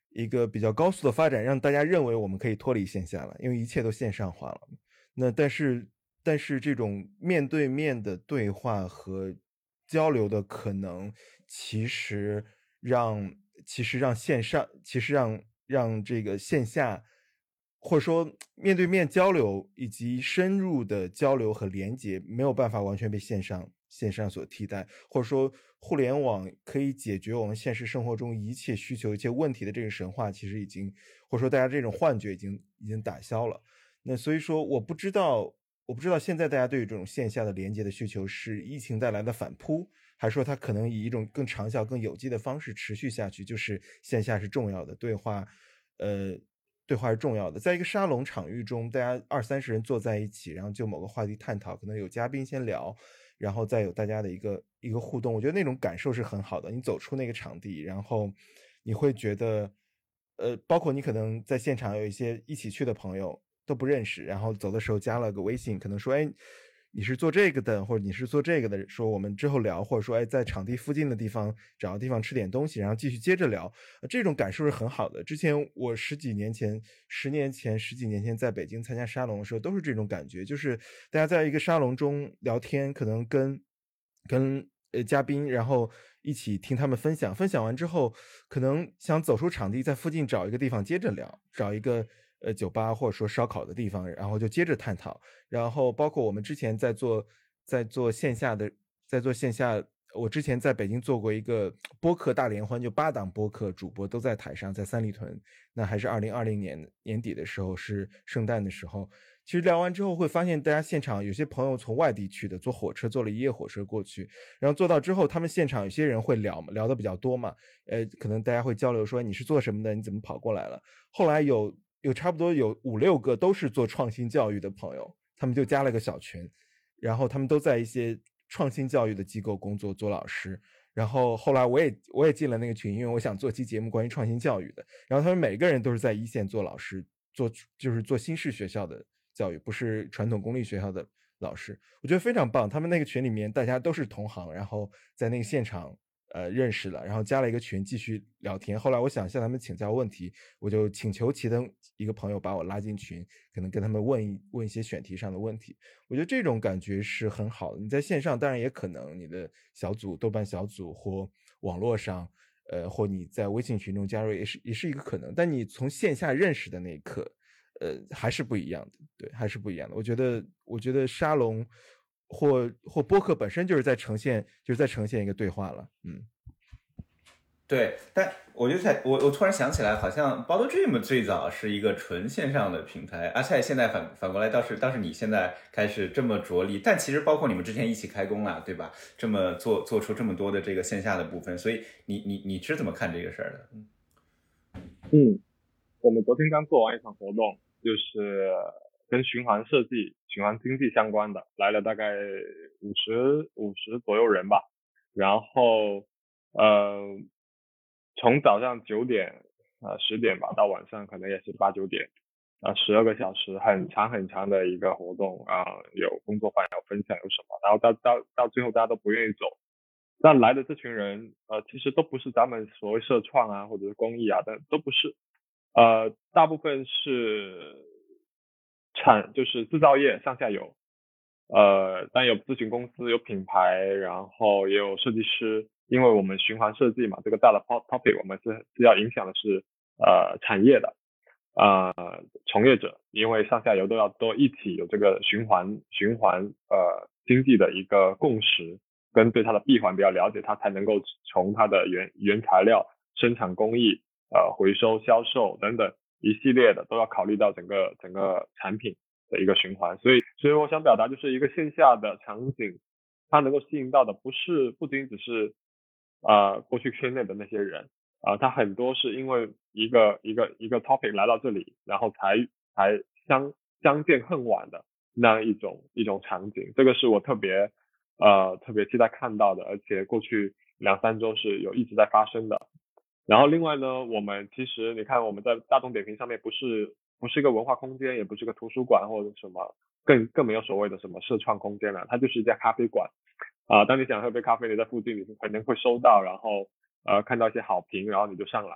一个比较高速的发展，让大家认为我们可以脱离线下了，因为一切都线上化了。那但是但是这种面对面的对话和交流的可能，其实让其实让线上其实让让这个线下或者说面对面交流以及深入的交流和连接没有办法完全被线上线上所替代，或者说互联网可以解决我们现实生活中一切需求、一切问题的这个神话，其实已经或者说大家这种幻觉已经已经打消了。那所以说，我不知道。我不知道现在大家对于这种线下的连接的需求是疫情带来的反扑，还是说它可能以一种更长效、更有机的方式持续下去？就是线下是重要的，对话，呃，对话是重要的。在一个沙龙场域中，大家二三十人坐在一起，然后就某个话题探讨，可能有嘉宾先聊，然后再有大家的一个一个互动。我觉得那种感受是很好的。你走出那个场地，然后你会觉得，呃，包括你可能在现场有一些一起去的朋友。都不认识，然后走的时候加了个微信，可能说，哎，你是做这个的，或者你是做这个的，说我们之后聊，或者说，哎，在场地附近的地方找个地方吃点东西，然后继续接着聊，这种感受是很好的。之前我十几年前、十年前、十几年前在北京参加沙龙的时候，都是这种感觉，就是大家在一个沙龙中聊天，可能跟跟呃嘉宾，然后一起听他们分享，分享完之后，可能想走出场地，在附近找一个地方接着聊，找一个。呃，酒吧或者说烧烤的地方，然后就接着探讨。然后包括我们之前在做，在做线下的，在做线下。我之前在北京做过一个播客大联欢，就八档播客主播都在台上，在三里屯。那还是二零二零年年底的时候，是圣诞的时候。其实聊完之后会发现，大家现场有些朋友从外地去的，坐火车坐了一夜火车过去，然后坐到之后，他们现场有些人会聊，聊的比较多嘛。呃，可能大家会交流说你是做什么的，你怎么跑过来了？后来有。有差不多有五六个都是做创新教育的朋友，他们就加了个小群，然后他们都在一些创新教育的机构工作做老师。然后后来我也我也进了那个群，因为我想做期节目关于创新教育的。然后他们每个人都是在一线做老师，做就是做新式学校的教育，不是传统公立学校的老师。我觉得非常棒。他们那个群里面大家都是同行，然后在那个现场。呃，认识了，然后加了一个群，继续聊天。后来我想向他们请教问题，我就请求其中一个朋友把我拉进群，可能跟他们问一问一些选题上的问题。我觉得这种感觉是很好的。你在线上当然也可能你的小组、豆瓣小组或网络上，呃，或你在微信群中加入也是也是一个可能。但你从线下认识的那一刻，呃，还是不一样的，对，还是不一样的。我觉得，我觉得沙龙。或或播客本身就是在呈现，就是在呈现一个对话了，嗯，对。但我就在，我我突然想起来，好像 Bottle Dream 最早是一个纯线上的平台，而且现在反反过来倒是倒是你现在开始这么着力，但其实包括你们之前一起开工了，对吧？这么做做出这么多的这个线下的部分，所以你你你是怎么看这个事儿的？嗯，我们昨天刚做完一场活动，就是。跟循环设计、循环经济相关的来了大概五十五十左右人吧，然后呃从早上九点啊十点吧到晚上可能也是八九点啊十二个小时很长很长的一个活动啊有工作坊有分享有什么，然后到到到最后大家都不愿意走，但来的这群人呃其实都不是咱们所谓社创啊或者是公益啊的都不是，呃大部分是。产就是制造业上下游，呃，但有咨询公司，有品牌，然后也有设计师，因为我们循环设计嘛，这个大的 topic 我们是是要影响的是呃产业的，呃从业者，因为上下游都要都一起有这个循环循环呃经济的一个共识，跟对它的闭环比较了解，它才能够从它的原原材料生产工艺呃回收销售等等。一系列的都要考虑到整个整个产品的一个循环，所以所以我想表达就是一个线下的场景，它能够吸引到的不是不仅只是啊过去圈内的那些人啊，它很多是因为一个一个一个 topic 来到这里，然后才才相相见恨晚的那样一种一种场景，这个是我特别呃特别期待看到的，而且过去两三周是有一直在发生的。然后另外呢，我们其实你看我们在大众点评上面不是不是一个文化空间，也不是个图书馆或者什么，更更没有所谓的什么社创空间了，它就是一家咖啡馆。啊，当你想喝杯咖啡，你在附近你肯定会收到，然后呃看到一些好评，然后你就上来，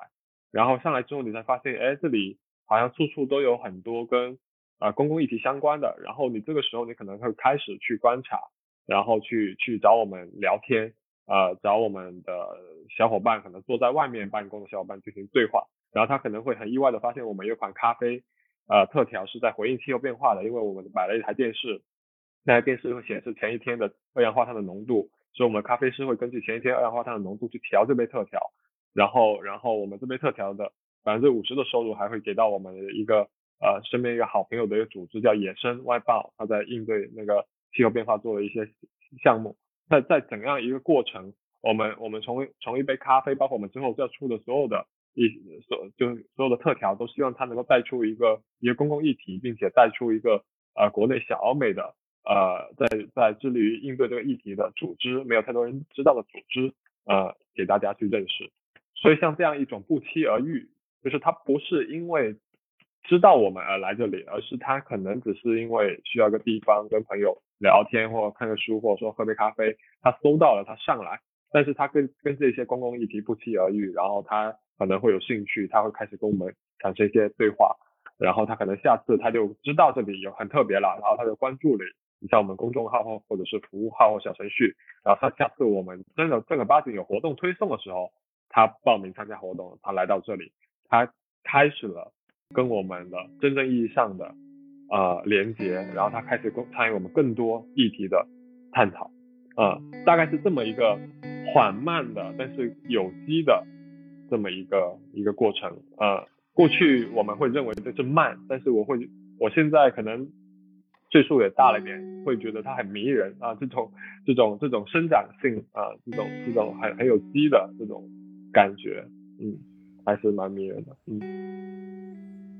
然后上来之后你才发现，哎，这里好像处处都有很多跟啊公共议题相关的，然后你这个时候你可能会开始去观察，然后去去找我们聊天。呃，找我们的小伙伴，可能坐在外面办公的小伙伴进行对话，然后他可能会很意外的发现我们有款咖啡，呃，特调是在回应气候变化的，因为我们买了一台电视，那台电视会显示前一天的二氧化碳的浓度，所以我们咖啡师会根据前一天二氧化碳的浓度去调这杯特调，然后然后我们这杯特调的百分之五十的收入还会给到我们一个呃身边一个好朋友的一个组织叫野生外报，他在应对那个气候变化做了一些项目，在在怎样一个过程，我们我们从从一杯咖啡，包括我们之后要出的所有的。一所就所有的特调都希望它能够带出一个一个公共议题，并且带出一个呃国内小而美的呃在在致力于应对这个议题的组织，没有太多人知道的组织呃给大家去认识。所以像这样一种不期而遇，就是他不是因为知道我们而来这里，而是他可能只是因为需要个地方跟朋友聊天或看个书或者说喝杯咖啡，他搜到了他上来，但是他跟跟这些公共议题不期而遇，然后他。可能会有兴趣，他会开始跟我们产生一些对话，然后他可能下次他就知道这里有很特别了，然后他就关注了，你像我们公众号或或者是服务号或小程序，然后他下次我们真的正儿八经有活动推送的时候，他报名参加活动，他来到这里，他开始了跟我们的真正意义上的呃连接，然后他开始参与我们更多议题的探讨，呃，大概是这么一个缓慢的，但是有机的。这么一个一个过程，呃，过去我们会认为这是慢，但是我会，我现在可能岁数也大了点，会觉得它很迷人啊，这种这种这种生长性啊，这种这种很很有机的这种感觉，嗯，还是蛮迷人的，嗯，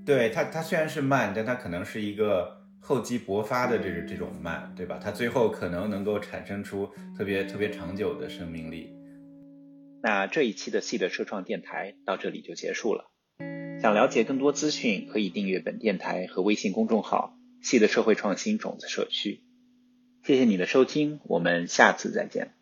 对它它虽然是慢，但它可能是一个厚积薄发的这这种慢，对吧？它最后可能能够产生出特别特别长久的生命力。那这一期的 C 的社创电台到这里就结束了。想了解更多资讯，可以订阅本电台和微信公众号 “C 的社会创新种子社区”。谢谢你的收听，我们下次再见。